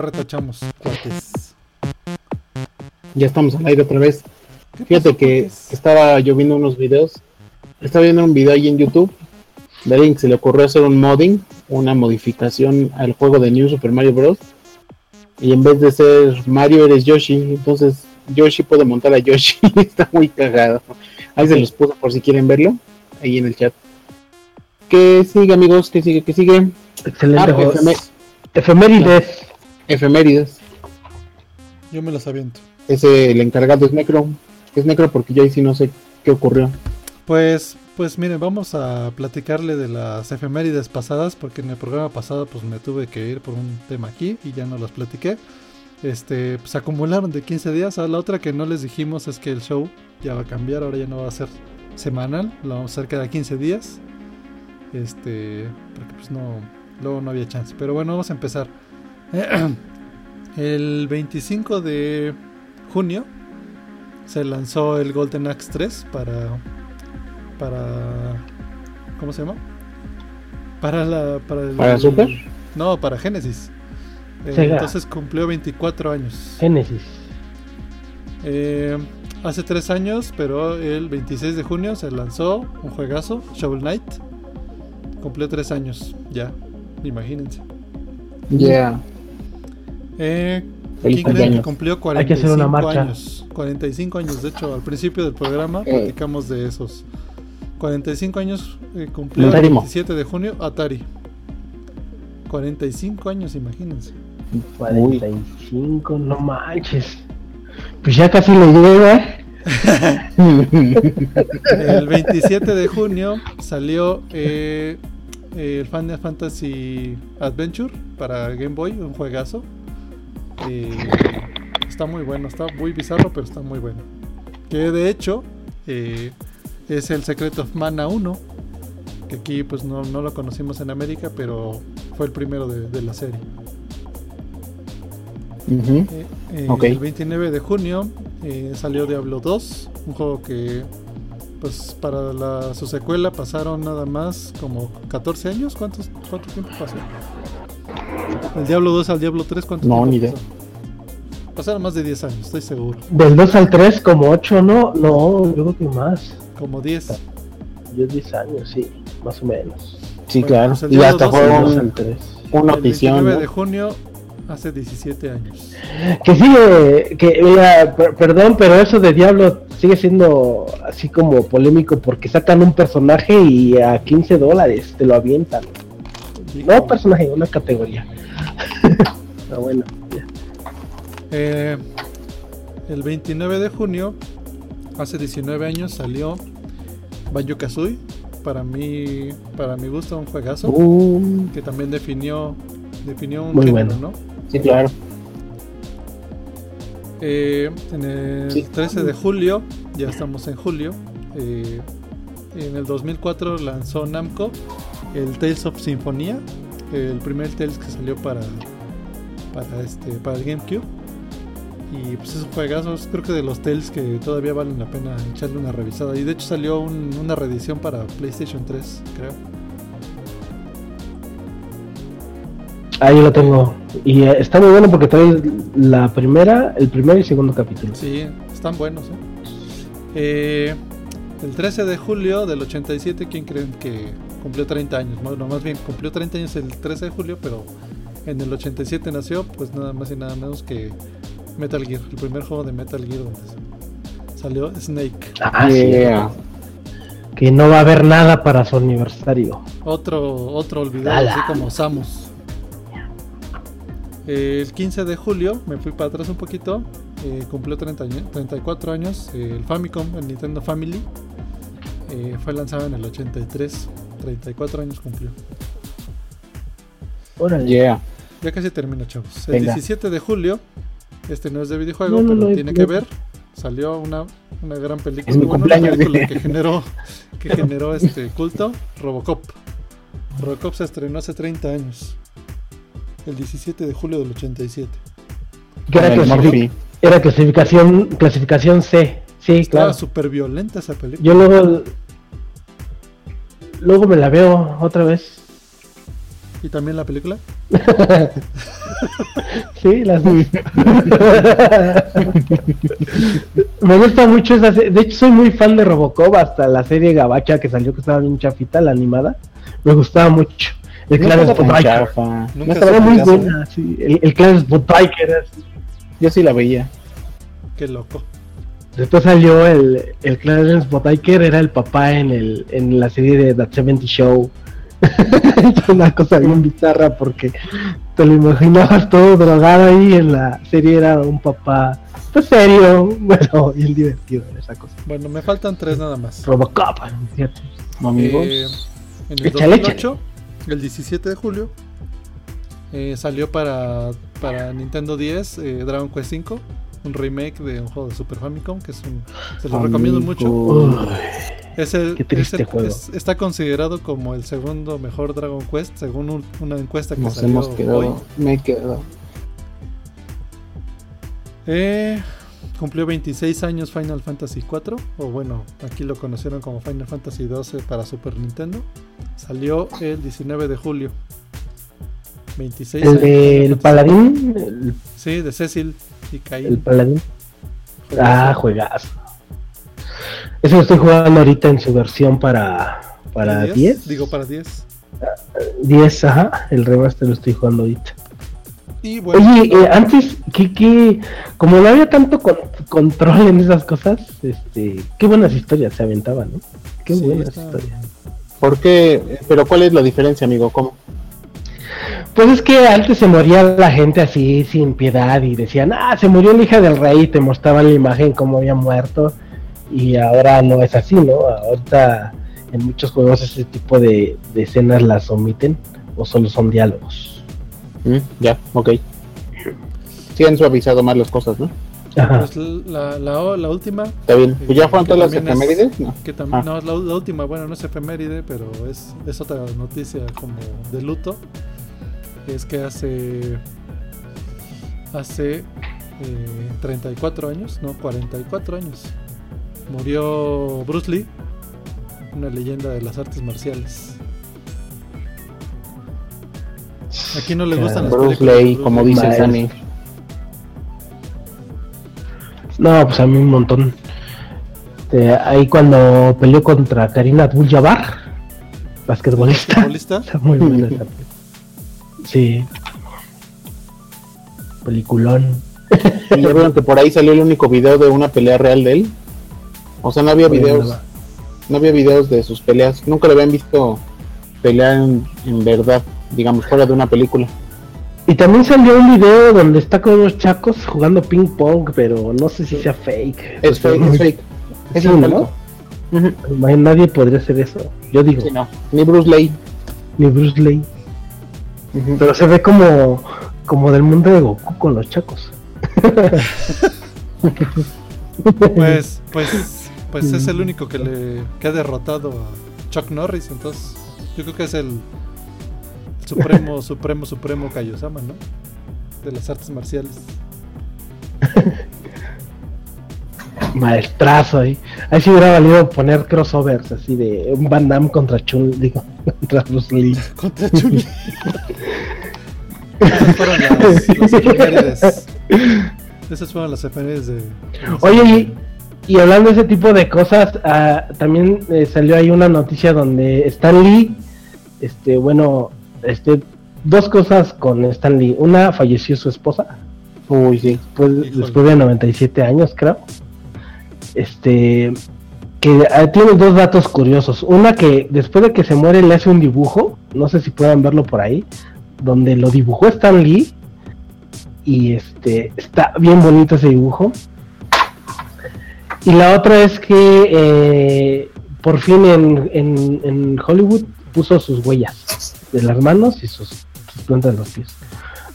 Ya retachamos, cuates. Ya estamos al aire otra vez. ¿Qué Fíjate que cuates? estaba yo viendo unos videos. Estaba viendo un video ahí en YouTube. De alguien que se le ocurrió hacer un modding, una modificación al juego de New Super Mario Bros. Y en vez de ser Mario eres Yoshi. Entonces Yoshi puede montar a Yoshi. Está muy cagado. Ahí se los puso por si quieren verlo. Ahí en el chat. ¿Qué sigue amigos? ¿Qué sigue? ¿Qué sigue? Excelente Ah, Efemérides. Efemérides. Yo me los aviento. Ese el encargado es Necro. Es Necro porque yo ahí sí no sé qué ocurrió. Pues, pues miren, vamos a platicarle de las efemérides pasadas, porque en el programa pasado pues me tuve que ir por un tema aquí y ya no las platiqué. Este, pues acumularon de 15 días. A la otra que no les dijimos es que el show ya va a cambiar, ahora ya no va a ser semanal, lo vamos a hacer cada 15 días. Este, porque pues no, luego no había chance. Pero bueno, vamos a empezar. El 25 de junio se lanzó el Golden Axe 3 para para ¿cómo se llama? Para la para el ¿Para Super? No, para Genesis. Eh, entonces cumplió 24 años. Génesis. Eh, hace tres años, pero el 26 de junio se lanzó un juegazo, Shovel Knight. Cumplió tres años, ya, imagínense. Yeah. Eh, Feliz cumpleaños. cumplió Hay que hacer una 45 marcha. años. 45 años, de hecho, al principio del programa Eh. platicamos de esos. 45 años eh, cumplió el Atari. 27 de junio Atari. 45 años, imagínense. 45, no manches. Pues ya casi le llega. El 27 de junio salió eh, el Final Fantasy Adventure para Game Boy, un juegazo. Eh, Está muy bueno, está muy bizarro, pero está muy bueno. Que de hecho eh, es el Secret of Mana 1. Que aquí pues no, no lo conocimos en América, pero fue el primero de, de la serie. Eh, eh. El 29 de junio eh, salió Diablo 2, un juego que pues para la, su secuela pasaron nada más como 14 años. ¿Cuántos, ¿Cuánto tiempo pasó? El Diablo 2 al Diablo 3, ¿cuánto No, ni idea. Pasaron más de 10 años, estoy seguro. Del 2 al 3 como 8, ¿no? No, yo creo que más. Como 10. Yo 10 años, sí, más o menos. Sí, Bueno, claro. pues el y hasta 2 fue Del al 2 un- al 3. una El notición. 29 ¿no? de junio, hace 17 años. Que sigue, que mira, per- perdón, pero eso de Diablo sigue siendo así como polémico porque sacan un personaje y a 15 dólares te lo avientan. No personaje, una categoría. Pero bueno, ya. Eh, el 29 de junio, hace 19 años, salió Banjo Kazooie. Para mí, para mi gusto, un juegazo Uh, que también definió, definió un Muy género, bueno. ¿no? sí, claro. Eh, en el Sí. 13 de julio, ya estamos en julio. eh, en el 2004 lanzó Namco el Tales of Symphonia, el primer Tales que salió para para este para el GameCube. Y pues esos juegazos, creo que de los Tales que todavía valen la pena echarle una revisada. Y de hecho salió un- una reedición para PlayStation 3, creo. Ahí lo tengo. Y eh, está muy bueno porque trae la primera, el primer y segundo capítulo. Sí, están buenos. ¿eh? Eh, el 13 de julio del 87, ¿quién creen que cumplió 30 años? Bueno, más bien cumplió 30 años el 13 de julio, pero en el 87 nació, pues nada más y nada menos que Metal Gear, el primer juego de Metal Gear donde salió Snake. Ah, Yeah. Que no va a haber nada para su aniversario. Otro, otro olvidado, así como Samus. El 15 de julio, me fui para atrás un poquito, eh, cumplió 30 años- 34 años eh, el Famicom, el Nintendo Family. eh, fue lanzado en el 83, 34 años cumplió. Órale. Yeah. Ya casi termina, chavos. El Venga. 17 de julio, este no es de videojuego, No, no, pero no, tiene no. que ver. Salió una, una gran película, Es mi bueno, una cumpleaños. película que generó, que generó este culto, Robocop. Robocop se estrenó hace 30 años. El 17 de julio del 87. Que era, Murphy. Era clasificación, clasificación C. Sí, Estaba claro. súper violenta esa película. Yo luego, luego me la veo otra vez. ¿Y también la película? Sí, las. Me gusta mucho esa serie. De hecho, soy muy fan de Robocop. Hasta la serie Gabacha que salió, que estaba bien chafita, la animada. Me gustaba mucho. El Spotbiker. chafa. Nunca Era muy buena, sí. El, el clan Spotbiker. así. Yo sí la veía. Qué loco. Después salió el, el clan Spotbiker, era el papá en, el, en la serie de That 70 Show. es una cosa bien bizarra porque te lo imaginabas todo drogado ahí en la serie era un papá pues serio, bueno, bien divertido en esa cosa. Bueno, me faltan tres nada más. Robocop, ¿cierto? Amigos. Eh, en el Échale, 2008, el 17 de julio, eh, salió para, para Nintendo 10 eh, Dragon Quest V, un remake de un juego de Super Famicom, que es un, se lo recomiendo mucho. Uy, Es el, Qué triste es el- juego. es- está considerado como el segundo mejor Dragon Quest, según un- una encuesta que Nos salió hemos quedado. hoy. Me he quedado. Eh, cumplió 26 años Final Fantasy 4, o bueno, aquí lo conocieron como Final Fantasy 12 para Super Nintendo. Salió el 19 de julio. 26 El del Fantasy. paladín, el, Sí, de Cecil y Caín. el paladín. Ah, juegazo. Eso lo estoy jugando ahorita en su versión para para 10. Digo para 10. 10, ajá, el remaster lo estoy jugando ahorita. Y bueno, Oye, eh, antes, que, que, como no había tanto con- control en esas cosas, este, qué buenas historias se aventaban, ¿no? Qué sí, buenas está- historias. ¿Por qué? Pero ¿cuál es la diferencia, amigo? ¿Cómo? Pues es que antes se moría la gente así sin piedad y decían, ah, se murió la hija del rey y te mostraban la imagen como había muerto y ahora no es así, ¿no? Ahorita en muchos juegos ese tipo de, de escenas las omiten o solo son diálogos. Mm, ya, ok. sí han suavizado más las cosas, ¿no? Ajá. Pues la, la, la última, Está bien. Pues ya fueron todas las es- efemérides, ¿no? que también, Ah. no, la, la última, bueno, no es efeméride, pero es, es otra noticia como de luto. Es que hace, hace eh, 34 años, no, 44 años, murió Bruce Lee, una leyenda de las artes marciales. Aquí no les gustan las Bruce Lee, como Lee. dice. Sammy. No, pues a mí un montón. Este, ahí cuando peleó contra Karina Abdul-Jabbar, basquetbolista. Está muy buena esa. Sí. Peliculón. Y ya vieron que por ahí salió el único video de una pelea real de él. O sea, no había videos, no había videos de sus peleas. Nunca lo habían visto pelear en, en verdad, digamos, fuera de una película. Y también salió un video donde está con unos chacos jugando ping pong, pero no sé si sea fake. Es fake, es fake. Es Sí, un ¿no? Nadie podría hacer eso. Yo digo, Sí, no. Ni Bruce Lee. ni Bruce Lee. Pero se ve como, como del mundo de Goku con los chacos. Pues, pues, pues es el único que le que ha derrotado a Chuck Norris, entonces yo creo que es el supremo, supremo, supremo Kaiosama, ¿no? De las artes marciales. Maestrazo ahí. Ahí sí hubiera valido poner crossovers así de un Van Damme contra Chun, digo, contra Bruce Lee. Contra Chun-Li. Esas fueron las, las efemérides. Esas fueron las efemérides de. Oye, y, y hablando de ese tipo de cosas, ah, también eh, salió ahí una noticia donde Stan Lee, este, bueno, este, dos cosas con Stan Lee. Una, falleció su esposa, Uy, sí. pues, Híjole. después de 97 años, creo. Este, que tiene dos datos curiosos. Una que después de que se muere le hace un dibujo, no sé si puedan verlo por ahí, donde lo dibujó Stan Lee y este está bien bonito ese dibujo. Y la otra es que eh, por fin en, en- Hollywood puso sus huellas de las manos y sus, plantas de los pies.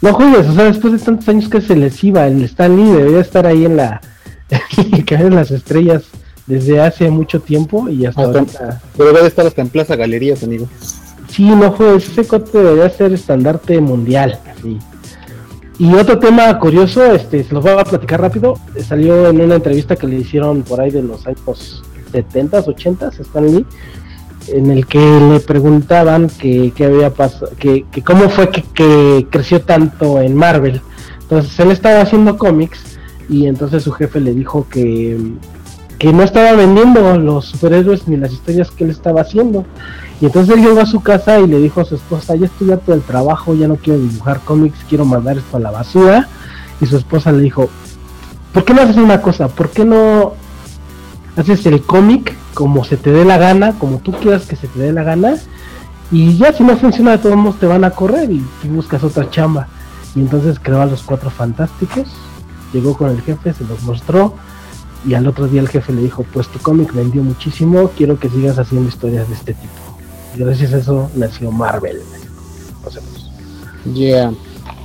No juegues, o sea, después de tantos años que se les iba, el Stan Lee debería estar ahí en la en las estrellas desde hace mucho tiempo y hasta Hasta- ahorita. Debería de estar hasta en Plaza Galerías, amigo. Sí, no juegues, ese cote debería ser estandarte mundial. así. Y otro tema curioso, este, se los voy a platicar rápido. Salió en una entrevista que le hicieron por ahí de los años 70s, 80s, Stan Lee, en el que le preguntaban que, qué había pasado, que, que cómo fue que, que creció tanto en Marvel. Entonces él estaba haciendo cómics y entonces su jefe le dijo que, que no estaba vendiendo los superhéroes ni las historias que él estaba haciendo. Y entonces él llegó a su casa y le dijo a su esposa, ya estoy harto del trabajo, ya no quiero dibujar cómics, quiero mandar esto a la basura. Y su esposa le dijo, ¿por qué no haces una cosa? ¿Por qué no haces el cómic como se te dé la gana, como tú quieras que se te dé la gana? Y ya si no funciona de todos modos te van a correr y tú buscas otra chamba. Y entonces creó a los cuatro fantásticos, llegó con el jefe, se los mostró. Y al otro día el jefe le dijo, pues tu cómic vendió muchísimo, quiero que sigas haciendo historias de este tipo. Y gracias a eso nació Marvel. O sea, pues, Yeah.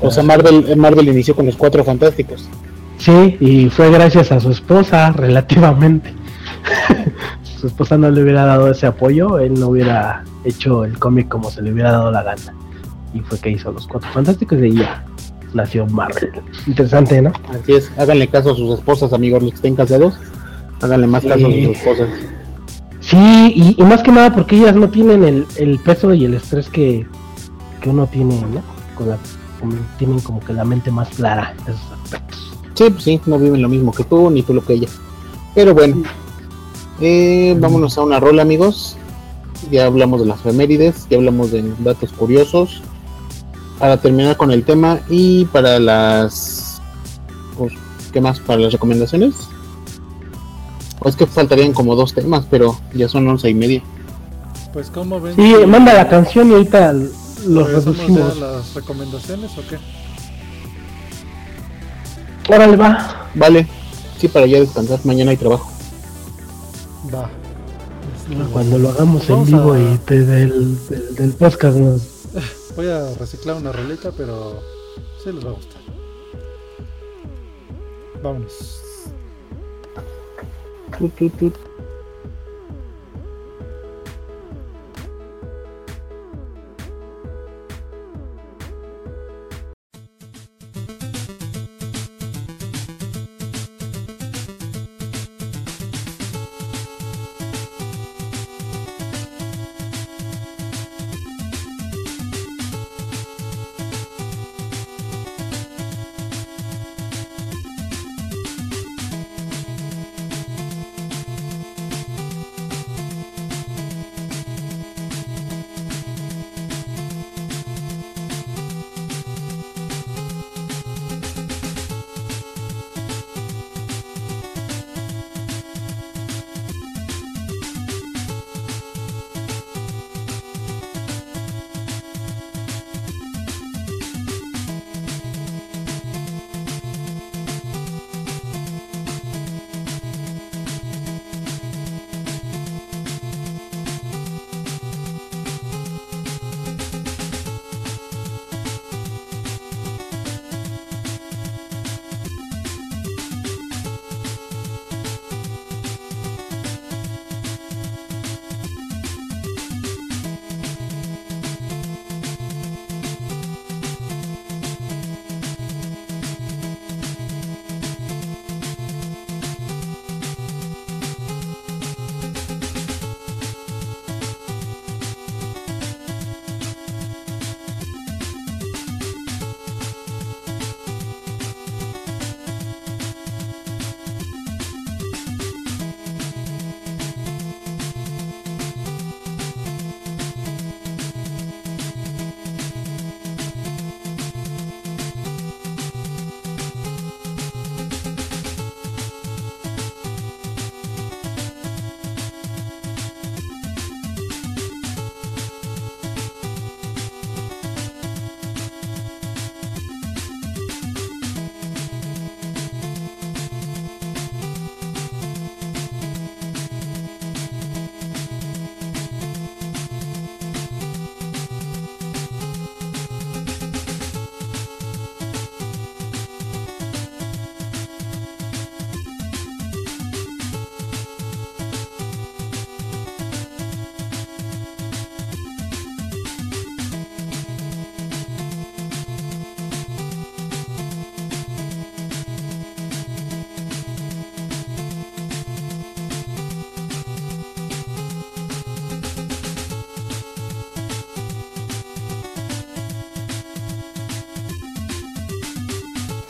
O sea, Marvel, Marvel inició con los cuatro fantásticos. sí, y fue gracias a su esposa, relativamente. su esposa no le hubiera dado ese apoyo, él no hubiera hecho el cómic como se le hubiera dado la gana. Y fue que hizo los cuatro fantásticos y ya nació Marvel. Interesante, ¿no? Así es, háganle caso a sus esposas, amigos, los que estén casados. Háganle más caso a Sí. sus esposas. Sí, y, y más que nada porque ellas no tienen el, el peso y el estrés que, que uno tiene, ¿no? Con la- como- tienen como que la mente más clara en esos aspectos. Sí, pues sí, no viven lo mismo que tú, ni tú lo que ella. Pero bueno, eh, vámonos a una rola, amigos. Ya hablamos de las efemérides, ya hablamos de datos curiosos. Para terminar con el tema y para las. Pues, ¿Qué más? ¿Para las recomendaciones? O es que faltarían como dos temas, pero ya son once y media. Pues, ¿cómo ven? Sí, manda la canción y ahorita los reducimos. las recomendaciones o qué? Órale, va. Vale, sí, para ya descansar. Mañana hay trabajo. Va. Cuando lo hagamos en vivo a- y te- del, del, del podcast nos voy a reciclar una roleta, pero se les va a gustar. Vámonos.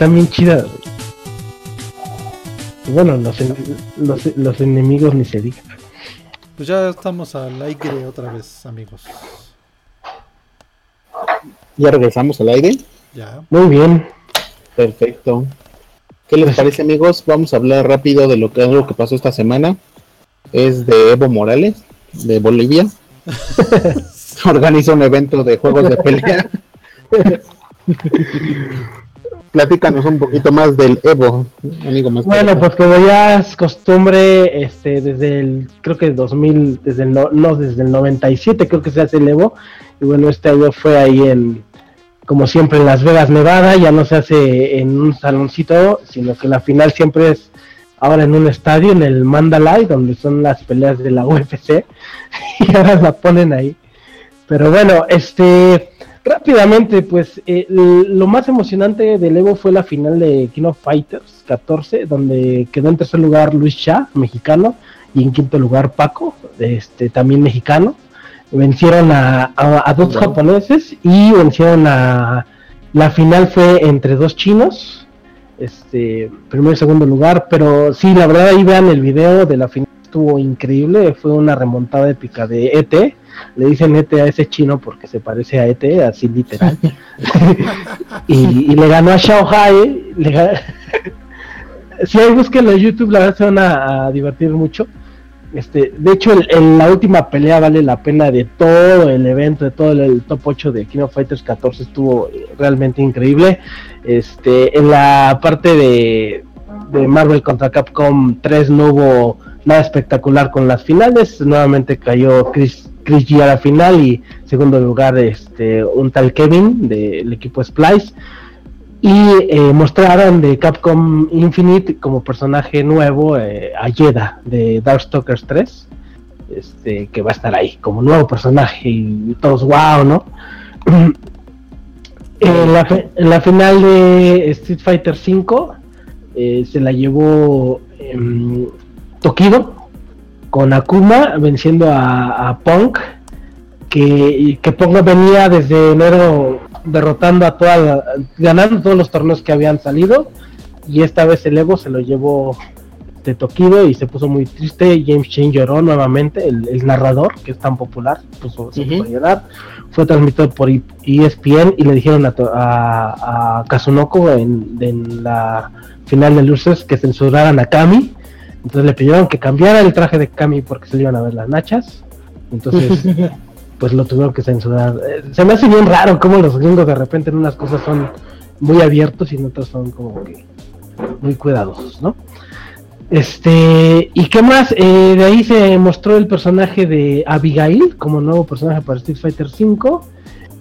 Están bien chidas. bueno, los, en- los, los enemigos ni se digan. Pues ya estamos al aire otra vez, amigos. Ya regresamos al aire. Ya. Muy bien. Perfecto. ¿Qué les parece, amigos? Vamos a hablar rápido de lo que, algo que pasó esta semana. Es de Evo Morales, de Bolivia. Organiza un evento de juegos de pelea. Platícanos un poquito más del Evo, amigo más. Bueno, pues como ya es costumbre, este, desde el, creo que 2000, desde el, no, no, desde el 97 creo que se hace el Evo, y bueno, este año fue ahí en, como siempre en Las Vegas, Nevada, ya no se hace en un saloncito, sino que la final siempre es ahora en un estadio, en el Mandalay, donde son las peleas de la UFC, y ahora la ponen ahí. Pero bueno, este, rápidamente, pues eh, lo más emocionante del Evo fue la final de King of Fighters 14, donde quedó en tercer lugar Luis Cha, mexicano, y en quinto lugar Paco, este, también mexicano. Vencieron a, a- a dos Wow. japoneses y vencieron a... La final fue entre dos chinos, este, primero y segundo lugar, pero sí, la verdad ahí vean el video de la final, estuvo increíble, fue una remontada épica de ET, le dicen ET a ese chino porque se parece a ET, así literal. y, y le ganó a Shanghai. Le si hay búsquenlo en YouTube, la verdad se van a, a divertir mucho. Este, de hecho, el- el- la última pelea vale la pena de todo el evento, de todo el, el top 8 de King of Fighters 14 estuvo realmente increíble. Este, en la parte de, de Marvel contra Capcom 3 no hubo nada espectacular con las finales. Nuevamente cayó Chris, Chris G a la final y segundo lugar este un tal Kevin del equipo Splice. y eh, mostraron de Capcom Infinite como personaje nuevo eh, a Yeda de Darkstalkers 3, este, que va a estar ahí como nuevo personaje y todos wow, ¿no? en, la, en la final de Street Fighter 5 eh, se la llevó em, Tokido con Akuma venciendo a, a Punk que, que Punk venía desde enero derrotando a toda ganando todos los torneos que habían salido y esta vez el Evo se lo llevó de Tokido y se puso muy triste. James Chen lloró nuevamente, el, narrador que es tan popular, puso, se puso a llorar. Fue transmitido por ESPN y le dijeron a, a, Kazunoko en, en, la final de luces que censuraran a Kami. Entonces le pidieron que cambiara el traje de Kami porque se le iban a ver las nachas. Entonces pues lo tuvieron que censurar. Eh, se me hace bien raro cómo los gringos de repente en unas cosas son muy abiertos y en otras son como que muy cuidadosos, ¿no? Este, ¿y qué más? Eh, de ahí se mostró el personaje de Abigail como nuevo personaje para Street Fighter V.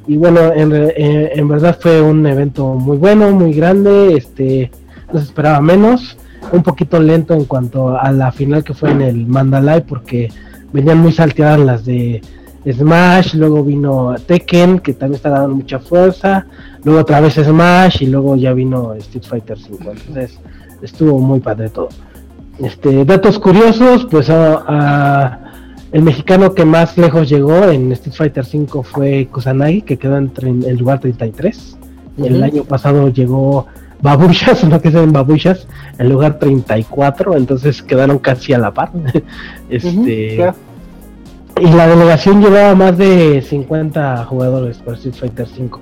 Y bueno, en, eh, en verdad fue un evento muy bueno, muy grande. Este, no se esperaba menos. Un poquito lento en cuanto a la final que fue en el Mandalay, porque venían muy salteadas las de Smash, luego vino Tekken, que también está dando mucha fuerza, luego otra vez Smash y luego ya vino Street Fighter 5. Entonces estuvo muy padre todo. Este, datos curiosos, pues el mexicano que más lejos llegó en Street Fighter 5 fue Kusanagi, que quedó en el lugar 33. El año pasado llegó Babushas, no que se ven Babushas, en lugar 34, entonces quedaron casi a la par. este, y la delegación llevaba más de 50 jugadores para Street Fighter 5.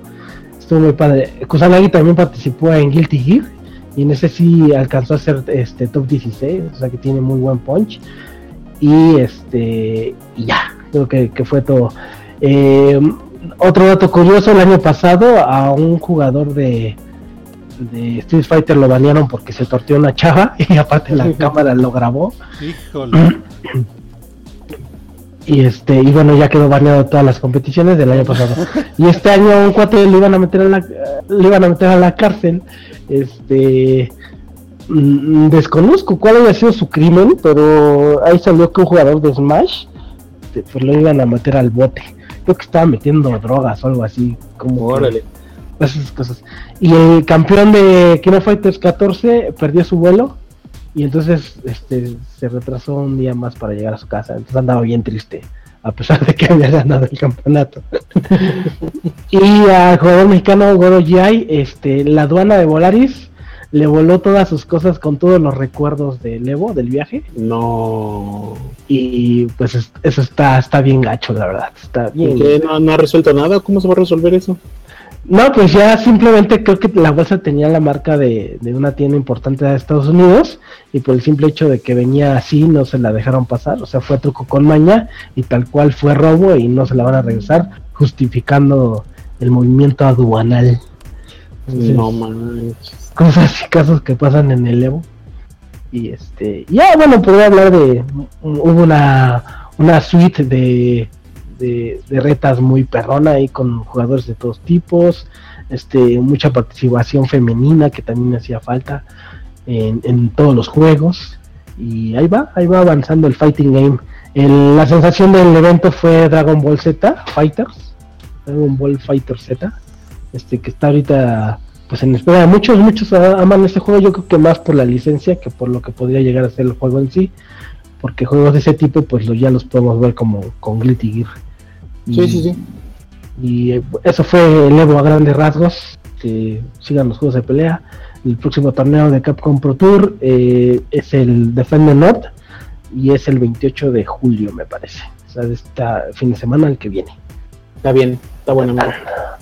Estuvo muy padre. Kusanagi también participó en Guilty Gear y en ese sí alcanzó a ser este top 16, o sea que tiene muy buen punch. Y este y ya, creo que, fue todo. Eh, otro dato curioso, el año pasado a un jugador de, de Street Fighter lo banearon porque se torteó una chava y aparte la cámara lo grabó. Híjole. y este y bueno ya quedó baneado todas las competiciones del año pasado y este año un cuate le iban a meter a la le iban a meter a la cárcel este mm, desconozco cuál había sido su crimen pero ahí salió que un jugador de Smash pues lo iban a meter al bote creo que estaba metiendo drogas o algo así como Órale. Esas cosas y el campeón de Kino Fighters 14 perdió su vuelo y entonces este, se retrasó un día más para llegar a su casa. Entonces andaba bien triste, a pesar de que había ganado el campeonato. y al jugador mexicano Goro G.I., este, la aduana de Volaris le voló todas sus cosas con todos los recuerdos del Evo, del viaje. No. Y pues eso está, está bien gacho, la verdad. Está bien. ¿No, ¿No ha resuelto nada? ¿Cómo se va a resolver eso? No, pues ya simplemente creo que la bolsa tenía la marca de, una tienda importante de Estados Unidos y por el simple hecho de que venía así no se la dejaron pasar, o sea, fue truco con maña y tal cual fue robo y no se la van a regresar, justificando el movimiento aduanal. no manches. Cosas y casos que pasan en el Evo. Y este, ya bueno, podría hablar de, hubo una, una suite de de, retas muy perrona ahí con jugadores de todos tipos, este, mucha participación femenina que también hacía falta en, todos los juegos. Y ahí va, ahí va avanzando el fighting game. la sensación del evento fue Dragon Ball Z Fighters, Dragon Ball Fighter Z, este que está ahorita pues en espera. Muchos, muchos aman este juego, yo creo que más por la licencia que por lo que podría llegar a ser el juego en sí, porque juegos de ese tipo pues lo, ya los podemos ver como con Glitty Gear. Sí, sí, sí. Y eh, eso fue el Evo a grandes rasgos. Que sigan los juegos de pelea. El próximo torneo de Capcom Pro Tour eh, es el Defender North y es el 28 de julio, me parece. O sea, este fin de semana el que viene. Está bien, está bueno, amigo.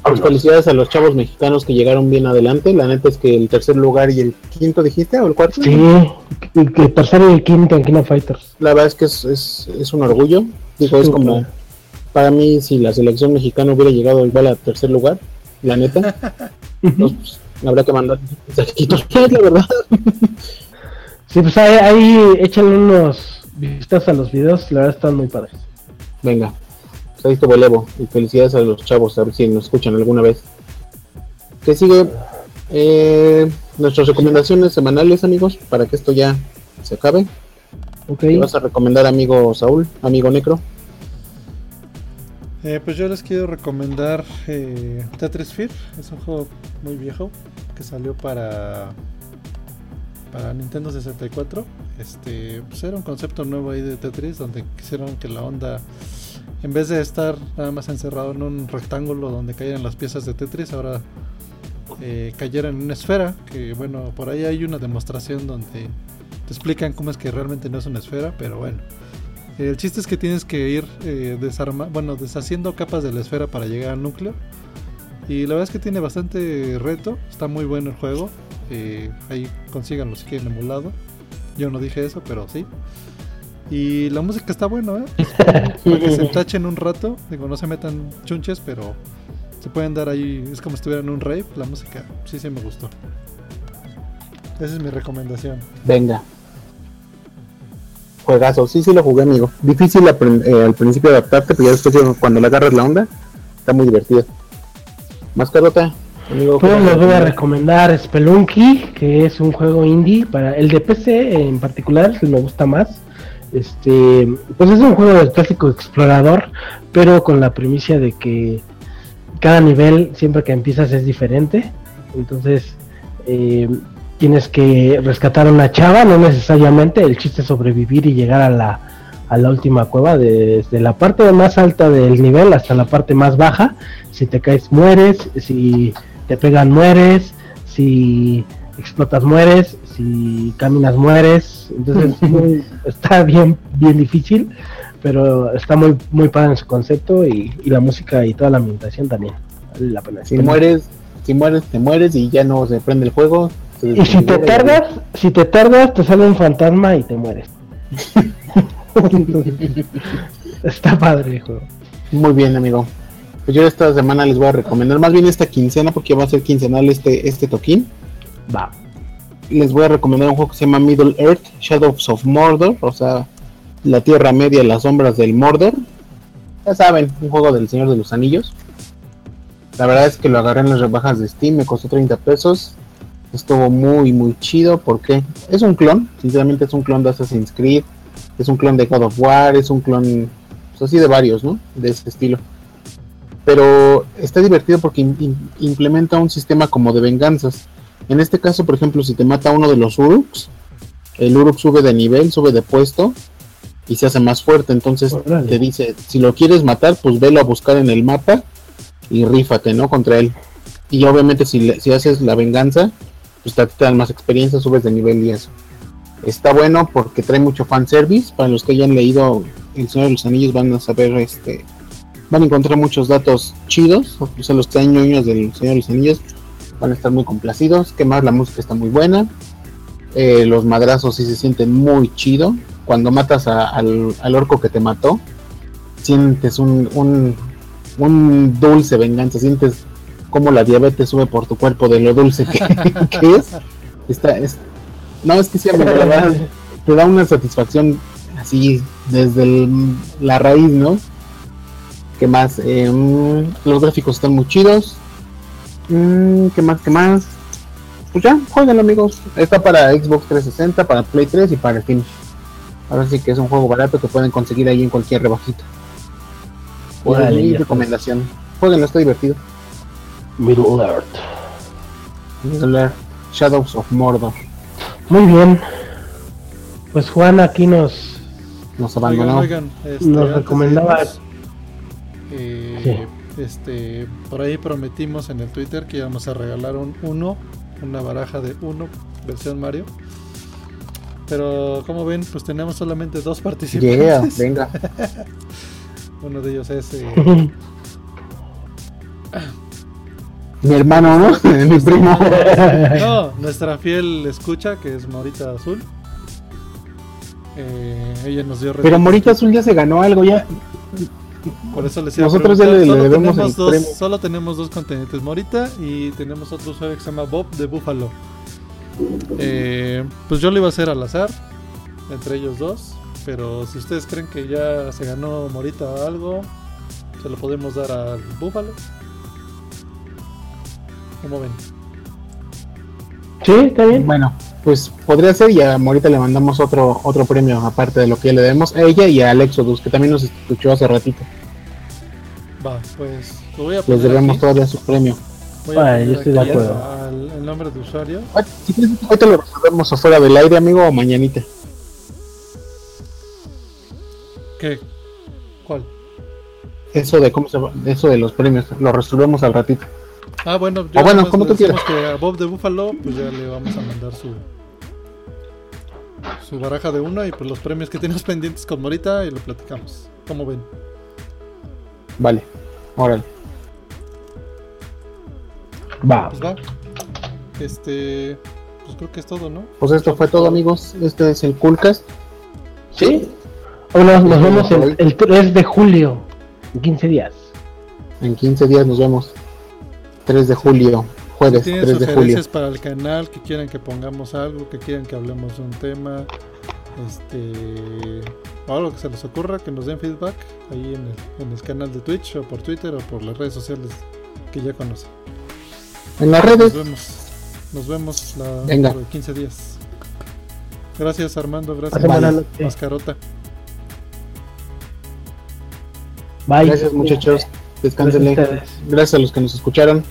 Pues felicidades a los chavos mexicanos que llegaron bien adelante. La neta es que el tercer lugar y el quinto, dijiste, o el cuarto. Sí, el tercero y el quinto en Kino Fighters. La verdad es que es, es, es un orgullo. Digo, es como para mí, si la selección mexicana hubiera llegado igual a tercer lugar, la neta, pues, habrá que mandar la verdad. sí, pues ahí, ahí échale unos vistas a los videos, la verdad están muy padres. Venga, pues ahí estuvo el Evo, y felicidades a los chavos, a ver si nos escuchan alguna vez. ¿Qué sigue? Eh, nuestras recomendaciones semanales, amigos, para que esto ya se acabe. Ok. ¿Qué vas a recomendar, amigo Saúl, amigo Necro? Eh, pues yo les quiero recomendar eh, Tetris Fear. Es un juego muy viejo que salió para para Nintendo 64. Este, pues era un concepto nuevo ahí de Tetris donde quisieron que la onda en vez de estar nada más encerrado en un rectángulo donde cayeran las piezas de Tetris, ahora eh, cayera en una esfera. Que bueno, por ahí hay una demostración donde te explican cómo es que realmente no es una esfera, pero bueno. El chiste es que tienes que ir eh, desarma bueno, deshaciendo capas de la esfera para llegar al núcleo. Y la verdad es que tiene bastante reto, está muy bueno el juego. Eh, ahí consíganlo si quieren emulado. Yo no dije eso, pero sí. Y la música está buena, ¿eh? Para que se tachen un rato. Digo, no se metan chunches, pero se pueden dar ahí. Es como si estuvieran en un rave. La música sí, sí me gustó. Esa es mi recomendación. Venga. Juegazo, sí, sí lo jugué, amigo. Difícil eh, al principio adaptarte, pero ya después cuando le agarras la onda, está muy divertido. Más carota, amigo. Pues ¿qué les voy a recomendar Spelunky, que es un juego indie para el de PC en particular, si me gusta más. Este, pues es un juego del clásico explorador, pero con la premisa de que cada nivel siempre que empiezas es diferente. Entonces eh, tienes que rescatar a una chava, no necesariamente. El chiste es sobrevivir y llegar a la a la última cueva desde la parte más alta del nivel hasta la parte más baja. Si te caes mueres, si te pegan mueres, si explotas mueres, si caminas mueres. Entonces muy- está bien bien difícil, pero está muy muy padre en su concepto y, y la música y toda la ambientación también. Vale la pena. Si mueres, si mueres, te mueres y ya no se prende el juego. Y si te tardas, si te tardas, te sale un fantasma y te mueres. Está padre el juego. Muy bien, amigo. Pues yo esta semana les voy a recomendar, más bien esta quincena, porque va a ser quincenal este, este toquín. Va. Les voy a recomendar un juego que se llama Middle Earth, Shadows of Mordor, o sea, la Tierra Media, las sombras del Mordor. Ya saben, un juego del Señor de los Anillos. La verdad es que lo agarré en las rebajas de Steam, me costó 30 pesos. Estuvo muy, muy chido porque es un clon, sinceramente es un clon de Assassin's Creed, es un clon de God of War, es un clon, pues así de varios, ¿no? De ese estilo. Pero está divertido porque im- im- implementa un sistema como de venganzas. En este caso, por ejemplo, si te mata uno de los Uruks, el Uruk sube de nivel, sube de puesto y se hace más fuerte. Entonces te dice, si lo quieres matar, pues velo a buscar en el mapa y rífate, ¿no? Contra él. Y obviamente si, le- si haces la venganza, pues te, dan más experiencia, subes de nivel y eso. Está bueno porque trae mucho fanservice. Para los que hayan leído El Señor de los Anillos van a saber, este, van a encontrar muchos datos chidos. O sea, los que sean del Señor de los Anillos van a estar muy complacidos. Que más la música está muy buena. Eh, los madrazos sí se sienten muy chido. Cuando matas al, al orco que te mató, sientes un, un, un dulce venganza. Sientes como la diabetes sube por tu cuerpo de lo dulce que, que es. Está, es. No, es que sí, amigo, la verdad, te da una satisfacción así desde el- la raíz, ¿no? ¿Qué más? Eh, mm, los gráficos están muy chidos. Mm, ¿Qué más? ¿Qué más? Pues ya, jueguenlo amigos. Está para Xbox 360, para Play 3 y para Steam. Ahora sí que es un juego barato que pueden conseguir ahí en cualquier rebajita. Por mi ya recomendación. Jueguenlo, está divertido. Middle Earth. Middle Earth, Shadows of Mordor. Muy bien. Pues Juan aquí nos Nos abandonó. oigan, este, Nos recomendaba- irnos, eh, este, por ahí prometimos en el Twitter que íbamos a regalar un uno, una baraja de uno, versión Mario. Pero como ven, pues tenemos solamente dos Yeah, participantes. venga. Uno de ellos es eh, Mi hermano, ¿no? Mi primo. no, nuestra fiel escucha, que es Morita Azul. Eh, ella nos dio Pero. Morita Azul ya se ganó algo ya. Por eso les Nosotros ya le- debemos tenemos dos, premio. Solo tenemos dos contendientes, Morita y tenemos otro usuario que se llama Bob de Buffalo. Eh, pues yo lo iba a hacer al azar, entre ellos dos. Pero si ustedes creen que ya se ganó Morita algo, se lo podemos dar al Buffalo. ¿Cómo ven? Sí, está bien. Bueno, pues podría ser y a ahorita le mandamos otro otro premio aparte de lo que ya le demos a ella y a Alexodus que también nos escuchó hace ratito. Va, pues lo voy a Les debemos aquí. todavía su premio. Voy a poner yo estoy de acuerdo. al- el nombre de usuario. Ah, Si quieres, ahorita lo resolvemos afuera del aire, amigo, o mañanita. ¿Qué? ¿Cuál? Eso de cómo se va- eso de los premios, lo resolvemos al ratito. Ah, bueno, O bueno, como tú decimos que a Bob de Buffalo, pues ya le vamos a mandar su su baraja de uno y pues los premios que tenemos pendientes con Morita y lo platicamos. ¿Cómo ven? Vale, órale. Va. Pues va. Este, pues creo que es todo, ¿no? Pues esto fue todo, amigos. Este es el Coolcast. ¿Sí? Bueno, nos vemos el, el 3 de julio, en 15 días. En 15 días nos vemos. 3 de julio, jueves Si tienen 3 de julio. sugerencias para el canal, que quieran que pongamos algo, que quieran que hablemos de un tema, este, o algo que se les ocurra, que nos den feedback ahí en el, en el canal de Twitch o por Twitter o por las redes sociales que ya conocen. En las Nos redes, vemos, nos vemos la, Venga. dentro de 15 días. Gracias Armando, gracias. Mascarota. Bye. gracias muchachos. Descánsenle. Gracias. Gracias a los que nos escucharon.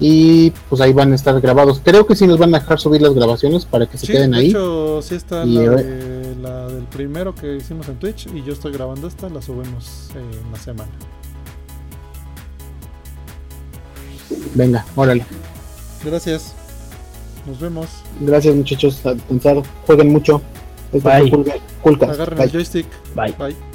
Y pues ahí van a estar grabados. Creo que sí nos van a dejar subir las grabaciones para que se Sí, queden de ahí. hecho, sí está Y, la, eh, de- la del primero que hicimos en Twitch y yo estoy grabando esta, la subimos eh, en la semana. Venga, órale. Gracias. Nos vemos. Gracias muchachos. A. Jueguen mucho. Bye. Agarren Bye. el joystick. Bye. Bye.